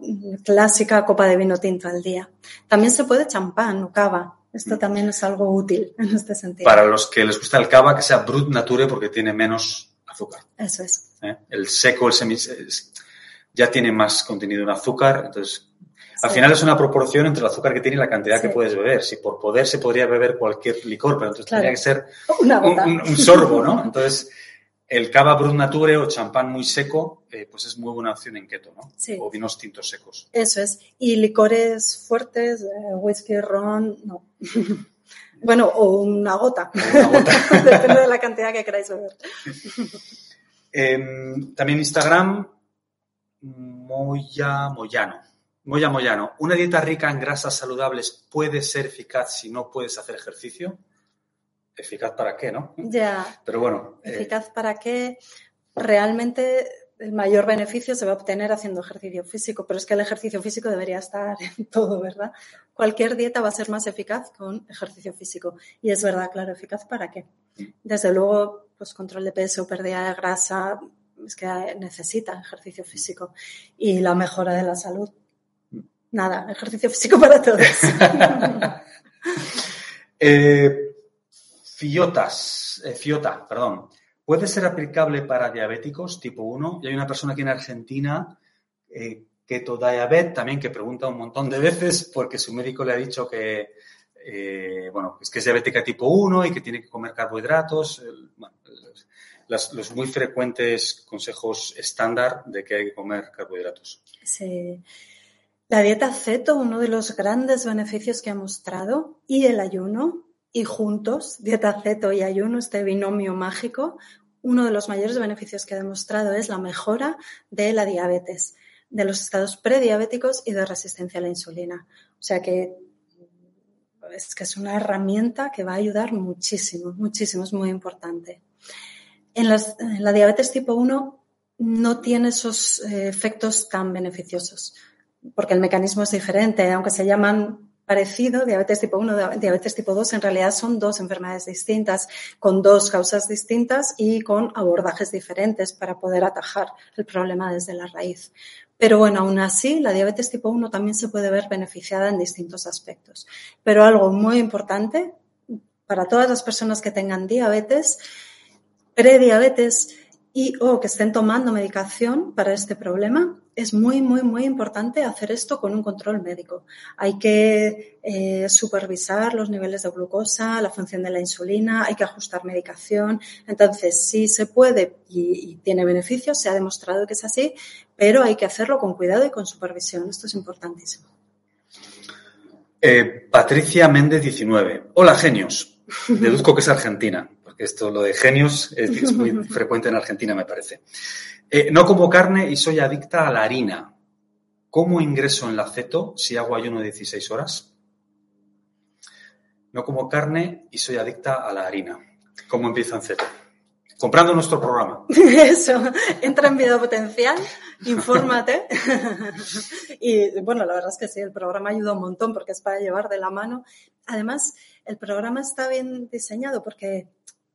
Speaker 2: clásica copa de vino tinto al día. También se puede champán o cava. Esto también es algo útil *laughs* en este sentido.
Speaker 1: Para los que les gusta el cava, que sea brut nature porque tiene menos azúcar.
Speaker 2: Eso es.
Speaker 1: ¿eh? El seco, el semi, ya tiene más contenido en azúcar, entonces al sí. final es una proporción entre el azúcar que tiene y la cantidad sí. que puedes beber. Si por poder se podría beber cualquier licor, pero entonces claro. tendría que ser un, un, un, sorbo, ¿no? Entonces, el cava brut nature o champán muy seco, eh, pues es muy buena opción en keto, ¿no?
Speaker 2: Sí.
Speaker 1: O vinos tintos secos.
Speaker 2: Eso es. Y licores fuertes, eh, whisky, ron, no. *laughs* bueno, o una gota.
Speaker 1: Una gota. *laughs*
Speaker 2: Depende de la cantidad que queráis beber. *laughs*
Speaker 1: eh, también Instagram, Moya Moyano. Moya Moyano, ¿una dieta rica en grasas saludables puede ser eficaz si no puedes hacer ejercicio? ¿Eficaz para qué, no?
Speaker 2: Ya.
Speaker 1: Pero bueno.
Speaker 2: eh, ¿Eficaz para qué? Realmente el mayor beneficio se va a obtener haciendo ejercicio físico, pero es que el ejercicio físico debería estar *laughs* en todo, ¿verdad? Cualquier dieta va a ser más eficaz con ejercicio físico. Y es verdad, claro, ¿eficaz para qué? Desde luego, pues control de peso, pérdida de grasa, es que necesita ejercicio físico. Y la mejora de la salud, nada, ejercicio físico para todos. *laughs* *laughs*
Speaker 1: eh, Fiotas, eh, Fiota, perdón. ¿Puede ser aplicable para diabéticos tipo 1? Y hay una persona aquí en Argentina, eh, Keto Diabet, también que pregunta un montón de veces porque su médico le ha dicho que, eh, bueno, es que es diabética tipo 1 y que tiene que comer carbohidratos. Los muy frecuentes consejos estándar de que hay que comer carbohidratos.
Speaker 2: Sí. La dieta ceto, uno de los grandes beneficios que ha mostrado, y el ayuno, y juntos, dieta ceto y ayuno, este binomio mágico, uno de los mayores beneficios que ha demostrado es la mejora de la diabetes, de los estados prediabéticos y de resistencia a la insulina. O sea que es que es una herramienta que va a ayudar muchísimo, muchísimo, es muy importante. En, en la diabetes tipo 1 no tiene esos eh, efectos tan beneficiosos porque el mecanismo es diferente, aunque se llaman parecido, diabetes tipo 1, diabetes tipo 2, en realidad son dos enfermedades distintas, con dos causas distintas y con abordajes diferentes para poder atajar el problema desde la raíz. Pero bueno, aún así, la diabetes tipo 1 también se puede ver beneficiada en distintos aspectos. Pero algo muy importante para todas las personas que tengan diabetes, prediabetes y o que estén tomando medicación para este problema, es muy, muy, muy importante hacer esto con un control médico. Hay que eh, supervisar los niveles de glucosa, la función de la insulina, hay que ajustar medicación. Entonces, sí se puede y, y tiene beneficios, se ha demostrado que es así, pero hay que hacerlo con cuidado y con supervisión. Esto es importantísimo.
Speaker 1: Eh, Patricia Méndez 19. Hola, genios. Deduzco que es argentina, porque esto, lo de genios, es, es muy *laughs* frecuente en Argentina, me parece. Eh, no como carne y soy adicta a la harina. ¿Cómo ingreso en la ceto si hago ayuno de 16 horas? No como carne y soy adicta a la harina. ¿Cómo empieza en ceto? Comprando nuestro programa. *laughs*
Speaker 2: Eso, entra en vida potencial, *laughs* infórmate. y bueno, la verdad es que sí, el programa ayuda un montón porque es para llevar de la mano. Además, el programa está bien diseñado porque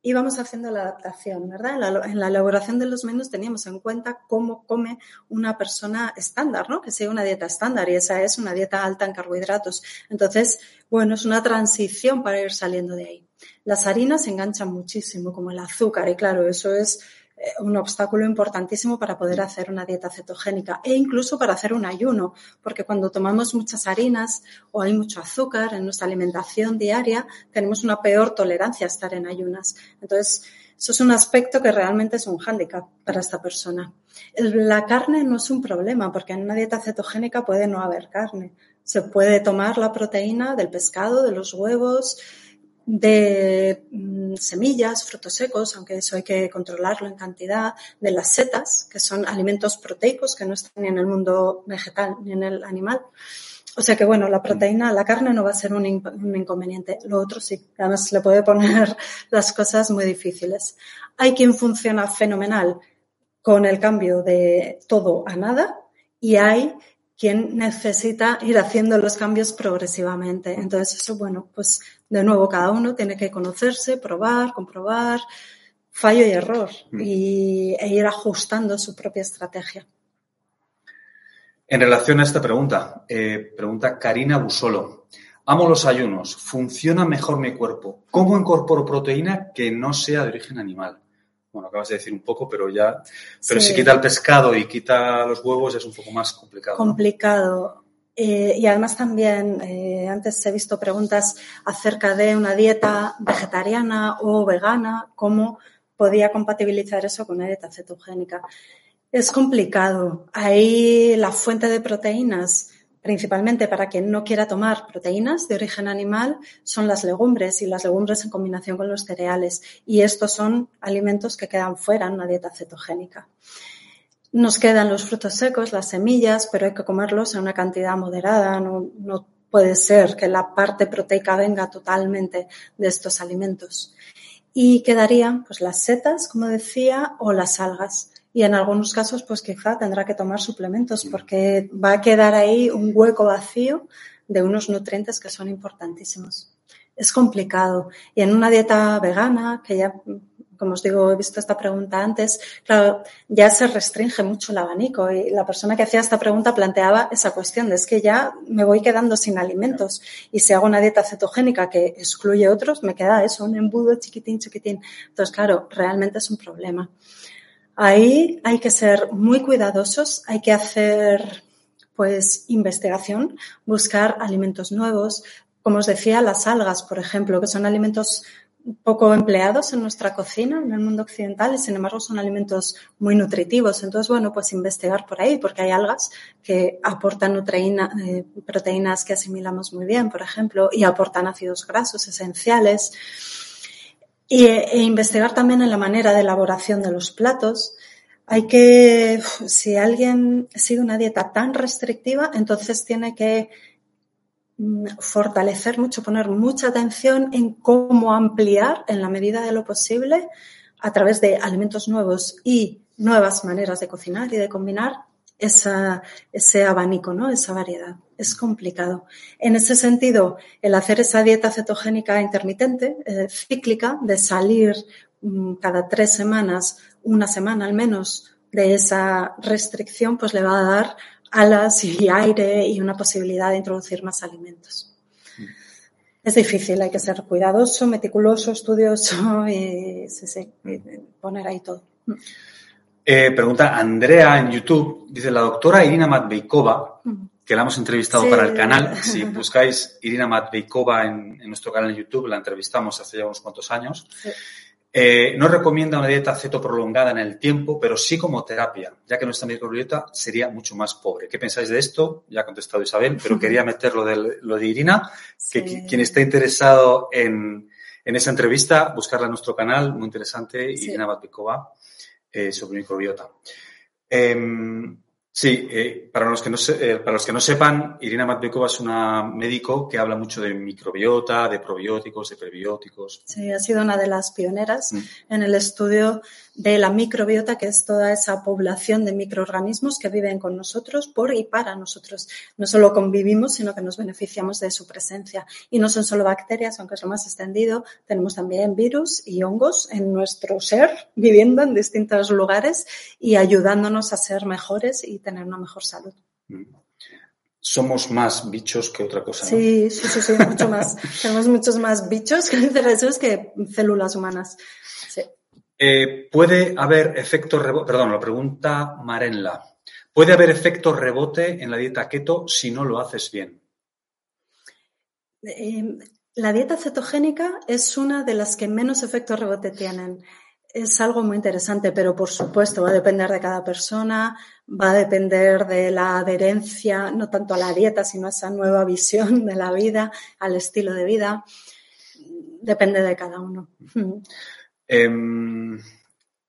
Speaker 2: íbamos haciendo la adaptación, ¿verdad? En la, en la, elaboración de los menús teníamos en cuenta cómo come una persona estándar, ¿no? Que sigue una dieta estándar y esa es una dieta alta en carbohidratos. Entonces, bueno, es una transición para ir saliendo de ahí. Las harinas se enganchan muchísimo, como el azúcar, y claro, eso es un obstáculo importantísimo para poder hacer una dieta cetogénica e incluso para hacer un ayuno, porque cuando tomamos muchas harinas o hay mucho azúcar en nuestra alimentación diaria, tenemos una peor tolerancia a estar en ayunas. Entonces, eso es un aspecto que realmente es un hándicap para esta persona. La carne no es un problema, porque en una dieta cetogénica puede no haber carne. Se puede tomar la proteína del pescado, de los huevos, de mm, semillas, frutos secos, aunque eso hay que controlarlo en cantidad, de las setas, que son alimentos proteicos que no están ni en el mundo vegetal ni en el animal. O sea que bueno, la proteína, la carne no va a ser un, inconveniente, lo otro sí, además le puede poner *laughs* las cosas muy difíciles. Hay quien funciona fenomenal con el cambio de todo a nada y hay quien necesita ir haciendo los cambios progresivamente. Entonces, eso, bueno, pues de nuevo, cada uno tiene que conocerse, probar, comprobar, fallo y error, y, e ir ajustando su propia estrategia.
Speaker 1: En relación a esta pregunta, eh, pregunta Karina Busolo. Amo los ayunos, funciona mejor mi cuerpo. ¿Cómo incorporo proteína que no sea de origen animal? Bueno, acabas de decir un poco, pero ya. Pero sí. si quita el pescado y quita los huevos es un poco más complicado.
Speaker 2: Complicado. ¿no? Eh, y además también, eh, antes he visto preguntas acerca de una dieta vegetariana o vegana, cómo podía compatibilizar eso con una dieta cetogénica. Es complicado. Ahí la fuente de proteínas principalmente para quien no quiera tomar proteínas de origen animal, son las legumbres y las legumbres en combinación con los cereales. Y estos son alimentos que quedan fuera en una dieta cetogénica. Nos quedan los frutos secos, las semillas, pero hay que comerlos en una cantidad moderada. No, puede ser que la parte proteica venga totalmente de estos alimentos. Y quedarían pues las setas, como decía, o las algas. Y en algunos casos, pues quizá tendrá que tomar suplementos porque va a quedar ahí un hueco vacío de unos nutrientes que son importantísimos. Es complicado. Y en una dieta vegana, que ya como os digo, he visto esta pregunta antes, claro, ya se restringe mucho el abanico y la persona que hacía esta pregunta planteaba esa cuestión de es que ya me voy quedando sin alimentos y si hago una dieta cetogénica que excluye otros, me queda eso, un embudo chiquitín, chiquitín. Entonces, claro, realmente es un problema. Ahí hay que ser muy cuidadosos, hay que hacer pues investigación, buscar alimentos nuevos, como os decía, las algas, por ejemplo, que son alimentos poco empleados en nuestra cocina, en el mundo occidental, y sin embargo son alimentos muy nutritivos. Entonces, bueno, pues investigar por ahí, porque hay algas que aportan eh, proteínas que asimilamos muy bien, por ejemplo, y aportan ácidos grasos esenciales. Y, e investigar también en la manera de elaboración de los platos. Hay que, si alguien sigue una dieta tan restrictiva, entonces tiene que Mm, fortalecer mucho, poner mucha atención en cómo ampliar en la medida de lo posible a través de alimentos nuevos y nuevas maneras de cocinar y de combinar esa, ese abanico, ¿no? esa variedad. Es complicado. En ese sentido, el hacer esa dieta cetogénica intermitente, eh, cíclica, de salir mm, cada tres semanas, una semana al menos, de esa restricción, pues le va a dar alas y aire y una posibilidad de introducir más alimentos. Mm. Es difícil, hay que ser cuidadoso, meticuloso, estudioso *laughs* y, poner ahí todo.
Speaker 1: Eh, pregunta Andrea en YouTube, dice la doctora Irina Matveikova, mm. que la hemos entrevistado para el canal. *laughs* Si buscáis Irina Matveikova en, en, nuestro canal en YouTube, la entrevistamos hace ya unos cuantos años. Sí. Eh, no recomienda una dieta ceto prolongada en el tiempo, pero sí como terapia, ya que nuestra microbiota sería mucho más pobre. ¿Qué pensáis de esto? Ya ha contestado Isabel, pero quería *laughs* meter lo de, lo de Irina, que quien esté interesado en, en, esa entrevista, buscarla en nuestro canal, muy interesante. Irina Batvikova, eh, sobre microbiota. Eh, Sí, eh, para, los que no eh, para los que no sepan, Irina Matvikova es una médico que habla mucho de microbiota, de probióticos, de prebióticos.
Speaker 2: Sí, ha sido una de las pioneras mm. en el estudio de la microbiota, que es toda esa población de microorganismos que viven con nosotros, por y para nosotros. No solo convivimos, sino que nos beneficiamos de su presencia. Y no son solo bacterias, aunque es lo más extendido, tenemos también virus y hongos en nuestro ser, viviendo en distintos lugares y ayudándonos a ser mejores y tener una mejor salud. Mm.
Speaker 1: Somos más bichos que otra cosa.
Speaker 2: Sí, sí, sí, sí, mucho más. *laughs* Tenemos muchos más bichos que que células humanas.
Speaker 1: Eh, ¿Puede haber efecto rebote? Perdón, lo pregunta Marenla. ¿Puede haber efecto rebote en la dieta keto si no lo haces bien?
Speaker 2: Eh, la dieta cetogénica es una de las que menos efecto rebote tienen. Es algo muy interesante, pero por supuesto va a depender de cada persona, va a depender de la adherencia, no tanto a la dieta, sino a esa nueva *laughs* visión de la vida, al estilo de vida. Depende de cada uno.
Speaker 1: Eh,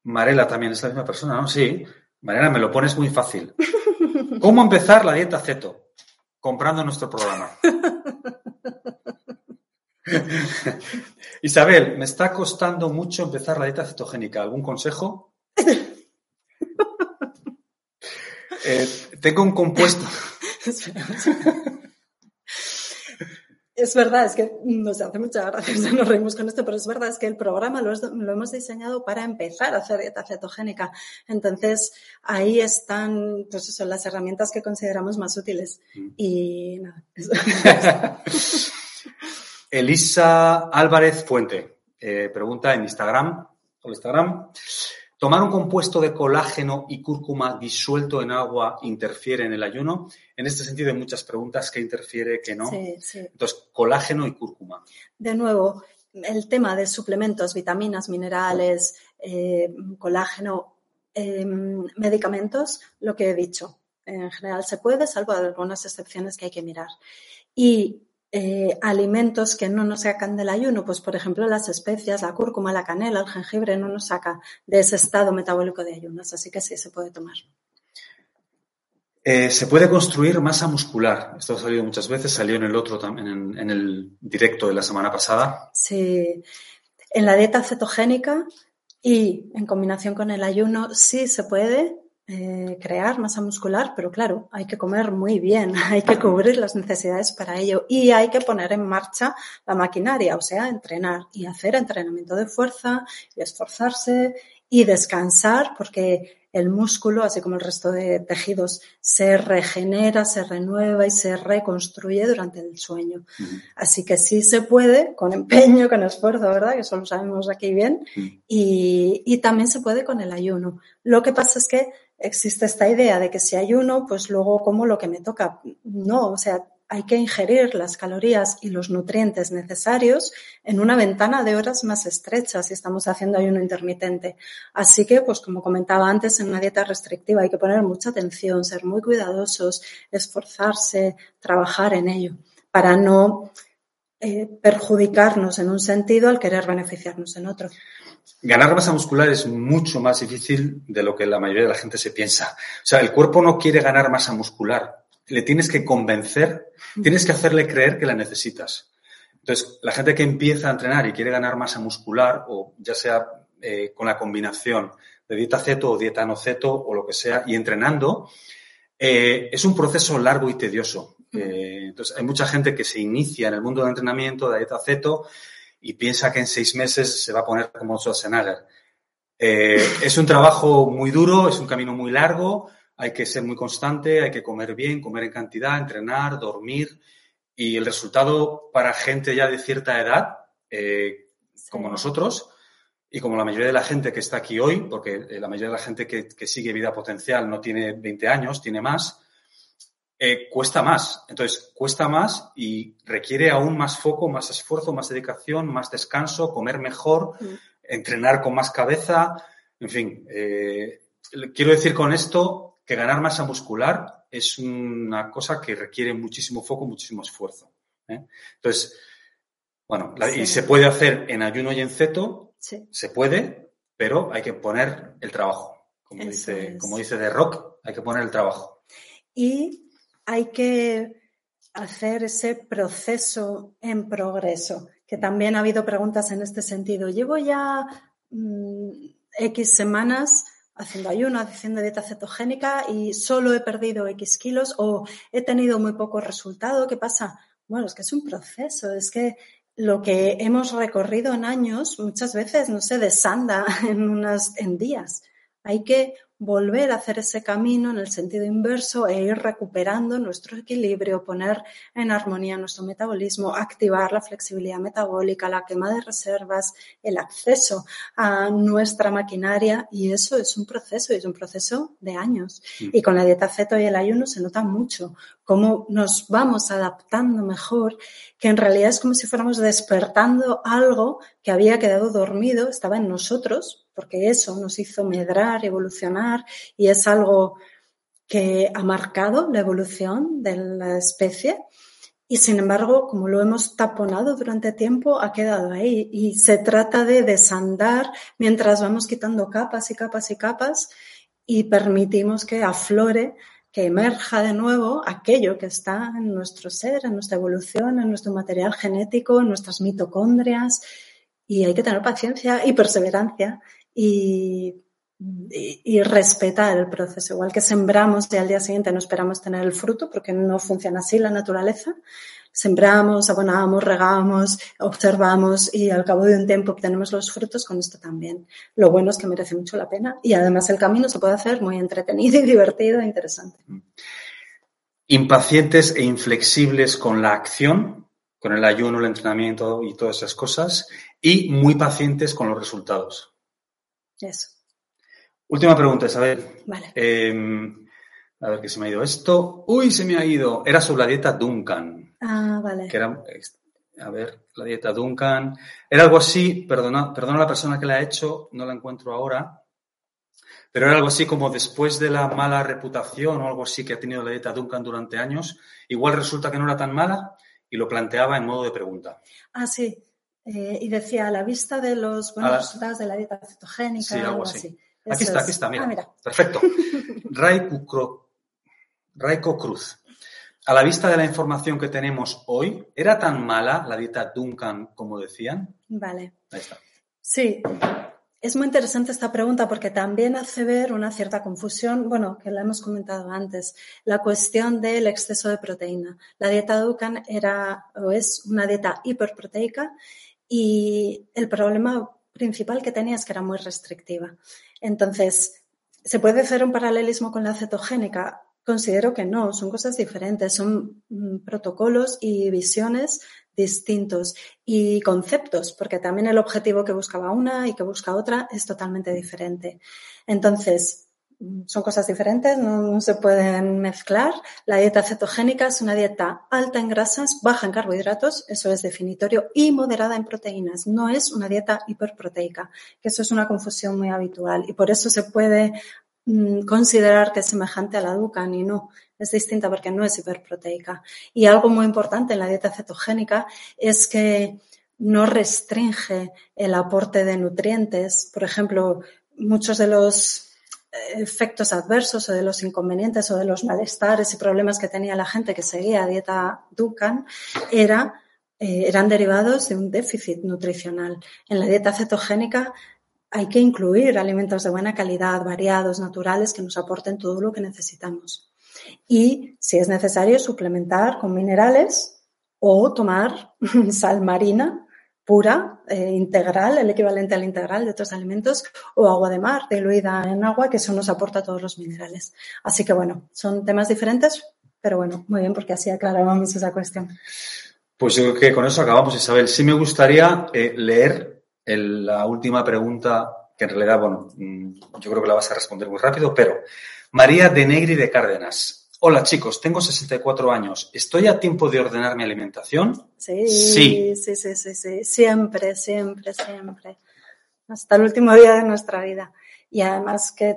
Speaker 1: Marela también es la misma persona, ¿no? Sí. Marela, me lo pones muy fácil. ¿Cómo empezar la dieta ceto? Comprando nuestro programa. Isabel, me está costando mucho empezar la dieta cetogénica. ¿Algún consejo? *laughs* Eh, tengo un compuesto.
Speaker 2: Es verdad, es que nos hace mucha gracia, *laughs* nos reímos con esto, pero es verdad, es que el programa lo, hemos diseñado para empezar a hacer dieta cetogénica. Entonces, ahí están, pues eso, las herramientas que consideramos más útiles. Mm. Y nada. *laughs* *laughs*
Speaker 1: Elisa Álvarez Fuente, eh, pregunta en Instagram, por Instagram. ¿Tomar un compuesto de colágeno y cúrcuma disuelto en agua interfiere en el ayuno? En este sentido hay muchas preguntas, ¿qué interfiere, qué no? Sí, sí. Entonces, colágeno y cúrcuma.
Speaker 2: De nuevo, el tema de suplementos, vitaminas, minerales, eh, colágeno, em, medicamentos, lo que he dicho. En general se puede, salvo algunas excepciones que hay que mirar. Y eh, alimentos que no nos sacan del ayuno, pues por ejemplo las especias, la cúrcuma, la canela, el jengibre, no nos saca de ese estado metabólico de ayunas, así que sí se puede tomar.
Speaker 1: Eh, se puede construir masa muscular. Esto ha salido muchas veces, salió en el otro también, en, en el directo de la semana pasada.
Speaker 2: Sí. En la dieta cetogénica y en combinación con el ayuno sí se puede eh, crear masa muscular, pero claro, hay que comer muy bien, *laughs* hay que cubrir las necesidades para ello y hay que poner en marcha la maquinaria, o sea, entrenar y hacer entrenamiento de fuerza y esforzarse y descansar porque el músculo, así como el resto de tejidos, se regenera, se renueva y se reconstruye durante el sueño. Así que sí se puede, con empeño, con esfuerzo, ¿verdad? Que eso lo sabemos aquí bien. y, y también se puede con el ayuno. Lo que pasa es que existe esta idea de que si ayuno, pues luego como lo que me toca. No, o sea, hay que ingerir las calorías y los nutrientes necesarios en una ventana de horas más estrecha si estamos haciendo ayuno intermitente. Así que, pues como comentaba antes, en una dieta restrictiva hay que poner mucha atención, ser muy cuidadosos, esforzarse, trabajar en ello para no eh, perjudicarnos en un sentido al querer beneficiarnos en otro.
Speaker 1: Ganar masa muscular es mucho más difícil de lo que la mayoría de la gente se piensa. O sea, el cuerpo no quiere ganar masa muscular, le tienes que convencer, tienes que hacerle creer que la necesitas. Entonces, la gente que empieza a entrenar y quiere ganar masa muscular, o ya sea eh, con la combinación de dieta ceto o dieta no ceto o lo que sea, y entrenando, eh, es un proceso largo y tedioso. Eh, entonces, hay mucha gente que se inicia en el mundo del entrenamiento de dieta ceto y piensa que en seis meses se va a poner como Schwarzenegger. es un trabajo muy duro, es un camino muy largo, hay que ser muy constante, hay que comer bien, comer en cantidad, entrenar, dormir. Y el resultado para gente ya de cierta edad, eh, como nosotros, y como la mayoría de la gente que está aquí hoy, porque eh, la mayoría de la gente que, sigue vida potencial no tiene 20 años, tiene más, eh, cuesta más. Entonces, cuesta más y requiere aún más foco, más esfuerzo, más dedicación, más descanso, comer mejor, entrenar con más cabeza. En fin, quiero decir con esto que ganar masa muscular es una cosa que requiere muchísimo foco, muchísimo esfuerzo. ¿eh? Entonces, bueno, y se puede hacer en ayuno y en ceto, se puede, pero hay que poner el trabajo. Como dice, como dice The Rock, hay que poner el trabajo.
Speaker 2: Y hay que hacer ese proceso en progreso, que también ha habido preguntas en este sentido. Llevo ya mm, X semanas haciendo ayuno, haciendo dieta cetogénica y solo he perdido X kilos o he tenido muy poco resultado. ¿Qué pasa? Bueno, es que es un proceso, es que lo que hemos recorrido en años muchas veces no se desanda *laughs* en unas en días. Hay que volver a hacer ese camino en el sentido inverso e ir recuperando nuestro equilibrio, poner en armonía nuestro metabolismo, activar la flexibilidad metabólica, la quema de reservas, el acceso a nuestra maquinaria y eso es un proceso y es un proceso de años. Mm. Y con la dieta ceto y el ayuno se nota mucho cómo nos vamos adaptando mejor, que en realidad es como si fuéramos despertando algo que había quedado dormido, estaba en nosotros, porque eso nos hizo medrar, evolucionar y es algo que ha marcado la evolución de la especie. Y sin embargo, como lo hemos taponado durante tiempo, ha quedado ahí. Y se trata de desandar mientras vamos quitando capas y capas y capas y permitimos que aflore que emerja de nuevo aquello que está en nuestro ser, en nuestra evolución, en nuestro material genético, en nuestras mitocondrias. Y hay que tener paciencia y perseverancia y, y, respetar el proceso. Igual que sembramos y al día siguiente no esperamos tener el fruto, porque no funciona así la naturaleza. Sembramos, abonamos, regamos, observamos y al cabo de un tiempo obtenemos los frutos con esto también. Lo bueno es que merece mucho la pena y además el camino se puede hacer muy entretenido y *laughs* divertido e interesante.
Speaker 1: Impacientes e inflexibles con la acción, con el ayuno, el entrenamiento y todas esas cosas, y muy pacientes con los resultados.
Speaker 2: Eso.
Speaker 1: Última pregunta, Isabel.
Speaker 2: Vale.
Speaker 1: Em, a ver que se me ha ido esto. Uy, se me ha ido. Era sobre la dieta Duncan.
Speaker 2: Ah, vale.
Speaker 1: Que era, a ver, la dieta Duncan. Era algo así, perdona, perdona a la persona que la ha hecho, no la encuentro ahora. Pero era algo así como después de la mala reputación o algo así que ha tenido la dieta Duncan durante años, igual resulta que no era tan mala y lo planteaba en modo de pregunta.
Speaker 2: Ah, sí. Eh, y decía, a la vista de los buenos resultados de la dieta cetogénica,
Speaker 1: sí, algo, así. Aquí está, aquí está, mira. Ah, Perfecto. *laughs* Ray Cruz. A la vista de la información que tenemos hoy, ¿era tan mala la dieta Duncan como decían?
Speaker 2: Vale.
Speaker 1: Ahí está.
Speaker 2: Sí, es muy interesante esta pregunta porque también hace ver una cierta confusión, bueno, que la hemos comentado antes, la cuestión del exceso de proteína. La dieta Duncan era o es una dieta hiperproteica y el problema principal que tenía es que era muy restrictiva. Entonces, ¿se puede hacer un paralelismo con la cetogénica? Considero que no, son cosas diferentes, son mm, protocolos y visiones distintos y conceptos, porque también el objetivo que buscaba una y que busca otra es totalmente diferente. Entonces, son cosas diferentes, no, se pueden mezclar. La dieta cetogénica es una dieta alta en grasas, baja en carbohidratos, eso es definitorio, y moderada en proteínas. No es una dieta hiperproteica, que eso es una confusión muy habitual y por eso se puede Mm, considerar que es semejante a la Ducan y no, es distinta porque no es hiperproteica. Y algo muy importante en la dieta cetogénica es que no restringe el aporte de nutrientes. Por ejemplo, muchos de los efectos adversos o de los inconvenientes o de los malestares y problemas que tenía la gente que seguía dieta Dukan era, eh, eran derivados de un déficit nutricional. En la dieta cetogénica hay que incluir alimentos de buena calidad, variados, naturales, que nos aporten todo lo que necesitamos. Y si es necesario, suplementar con minerales o tomar *laughs* sal marina pura, eh, integral, el equivalente al integral de otros alimentos, o agua de mar diluida en agua, que eso nos aporta todos los minerales. Así que bueno, son temas diferentes, pero bueno, muy bien, porque así aclarábamos esa cuestión.
Speaker 1: Pues yo creo que con eso acabamos, Isabel. Sí me gustaría eh, leer la última pregunta, que en realidad, bueno, mm, yo creo que la vas a responder muy rápido, pero María de Negri de Cárdenas. Hola chicos, tengo 64 años. ¿Estoy a tiempo de ordenar mi alimentación?
Speaker 2: Sí, sí, sí, sí, sí, sí. Siempre, siempre, siempre. Hasta el último día de nuestra vida. Y además que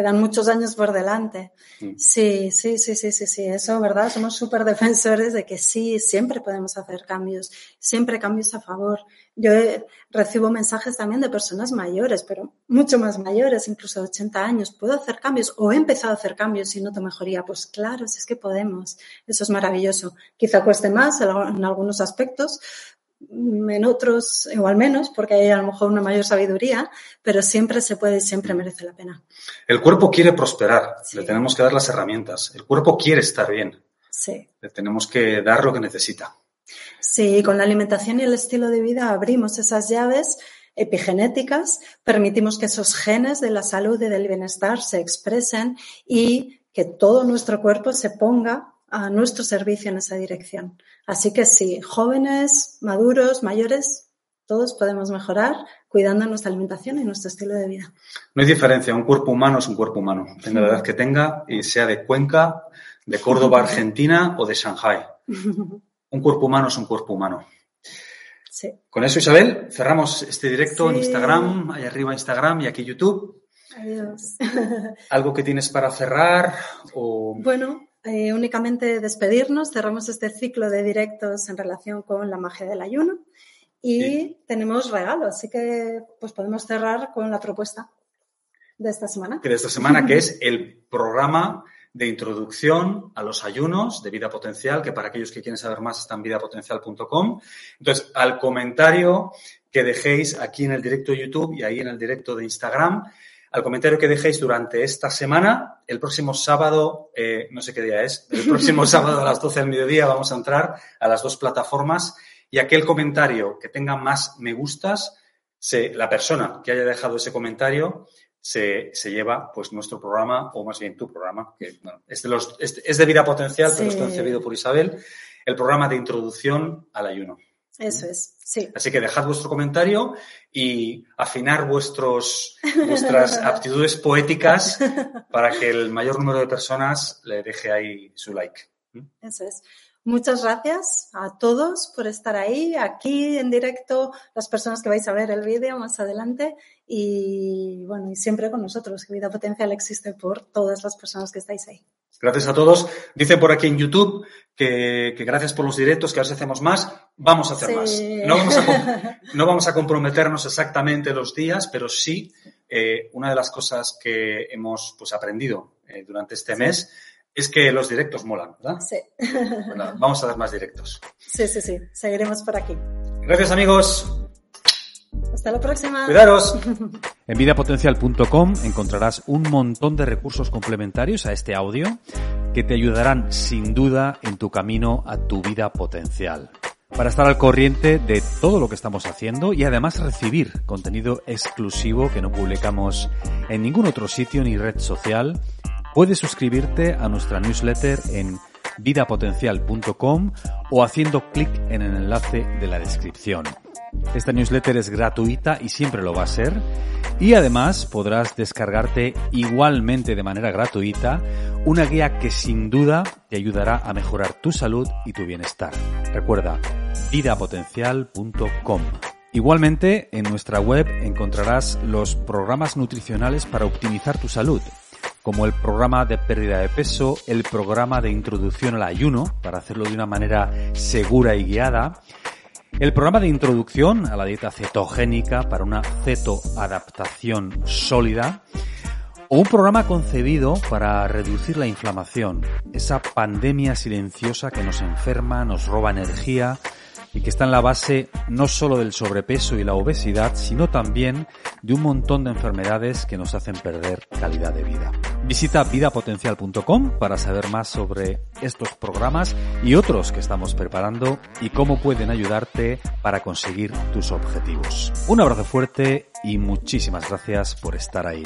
Speaker 2: quedan muchos años por delante. Mm. Sí, sí, sí, sí, sí, sí, eso, ¿verdad? Somos súper defensores de que sí, siempre podemos hacer cambios, siempre cambios a favor. Yo recibo mensajes también de personas mayores, pero mucho más mayores, incluso de 80 años. ¿Puedo hacer cambios o he empezado a hacer cambios y noto mejoría? Pues claro, si es que podemos. Eso es maravilloso. Quizá cueste más en algunos aspectos, en otros igual menos, porque hay a lo mejor una mayor sabiduría, pero siempre se puede y siempre merece la pena.
Speaker 1: El cuerpo quiere prosperar, le tenemos que dar las herramientas. El cuerpo quiere estar bien.
Speaker 2: Sí.
Speaker 1: Le tenemos que dar lo que necesita.
Speaker 2: Sí, con la alimentación y el estilo de vida abrimos esas llaves epigenéticas, permitimos que esos genes de la salud y del bienestar se expresen y que todo nuestro cuerpo se ponga a nuestro servicio en esa dirección. Así que sí, jóvenes, maduros, mayores, todos podemos mejorar cuidando nuestra alimentación y nuestro estilo de vida.
Speaker 1: No hay diferencia, un cuerpo humano es un cuerpo humano, tenga la edad que tenga y sea de Cuenca, de Córdoba, *laughs* Argentina o de Shanghai. *laughs* Un cuerpo humano es un cuerpo humano.
Speaker 2: Sí.
Speaker 1: Con eso, Isabel, cerramos este directo sí. en Instagram, ahí arriba Instagram y aquí YouTube.
Speaker 2: Adiós.
Speaker 1: ¿Algo que tienes para cerrar? O...
Speaker 2: Bueno, eh, únicamente despedirnos, cerramos este ciclo de directos en relación con la magia del ayuno y sí. tenemos regalo, así que pues podemos cerrar con la propuesta de esta semana.
Speaker 1: De esta semana, que es *laughs* el programa de introducción a los ayunos de vida potencial, que para aquellos que quieren saber más está en vidapotencial.com. Entonces, al comentario que dejéis aquí en el directo de YouTube y ahí en el directo de Instagram, al comentario que dejéis durante esta semana. El próximo sábado, eh, no sé qué día es, el próximo *laughs* sábado a las 12 del mediodía vamos a entrar a las dos plataformas y aquel comentario que tenga más me gustas, se, la persona que haya dejado ese comentario se, se, lleva pues nuestro programa, o más bien tu programa, que bueno, es, de los, es, es de vida potencial, sí. pero está concebido por Isabel, el programa de introducción al ayuno.
Speaker 2: Eso es, sí.
Speaker 1: Así que dejad vuestro comentario y afinar vuestros, vuestras *laughs* aptitudes poéticas para que el mayor número de personas le deje ahí su like.
Speaker 2: Eso es. Muchas gracias a todos por estar ahí, aquí en directo, las personas que vais a ver el vídeo más adelante y bueno, y siempre con nosotros, que Vida Potencial existe por todas las personas que estáis ahí.
Speaker 1: Gracias a todos. Dicen por aquí en YouTube que, que, gracias por los directos, que a si hacemos más. Vamos a hacer sí. más. No vamos a, *laughs* no vamos a comprometernos exactamente los días, pero sí eh, una de las cosas que hemos pues, aprendido eh, durante este sí. mes
Speaker 3: es que los directos molan, ¿verdad?
Speaker 2: Sí.
Speaker 3: Bueno, vamos a dar más directos.
Speaker 2: Sí, sí, sí. Seguiremos por aquí.
Speaker 3: Gracias amigos.
Speaker 2: Hasta la próxima.
Speaker 3: Cuidaros. *laughs*
Speaker 1: En vidapotencial.com encontrarás un montón de recursos complementarios a este audio que te ayudarán sin duda en tu camino a tu vida potencial. Para estar al corriente de todo lo que estamos haciendo y además recibir contenido exclusivo que no publicamos en ningún otro sitio ni red social, puedes suscribirte a nuestra newsletter en vidapotencial.com o haciendo clic en el enlace de la descripción. Esta newsletter es gratuita y siempre lo va a ser. Y además podrás descargarte igualmente de manera gratuita una guía que sin duda te ayudará a mejorar tu salud y tu bienestar. Recuerda, vidapotencial.com. Igualmente, en nuestra web encontrarás los programas nutricionales para optimizar tu salud, como el programa de pérdida de peso, el programa de introducción al ayuno, para hacerlo de una manera segura y guiada, el programa de introducción a la dieta cetogénica para una cetoadaptación sólida, o un programa concebido para reducir la inflamación, esa pandemia silenciosa que nos enferma, nos roba energía, y que está en la base no solo del sobrepeso y la obesidad, sino también de un montón de enfermedades que nos hacen perder calidad de vida. Visita vidapotencial.com para saber más sobre estos programas y otros que estamos preparando y cómo pueden ayudarte para conseguir tus objetivos. Un abrazo fuerte y muchísimas gracias por estar ahí.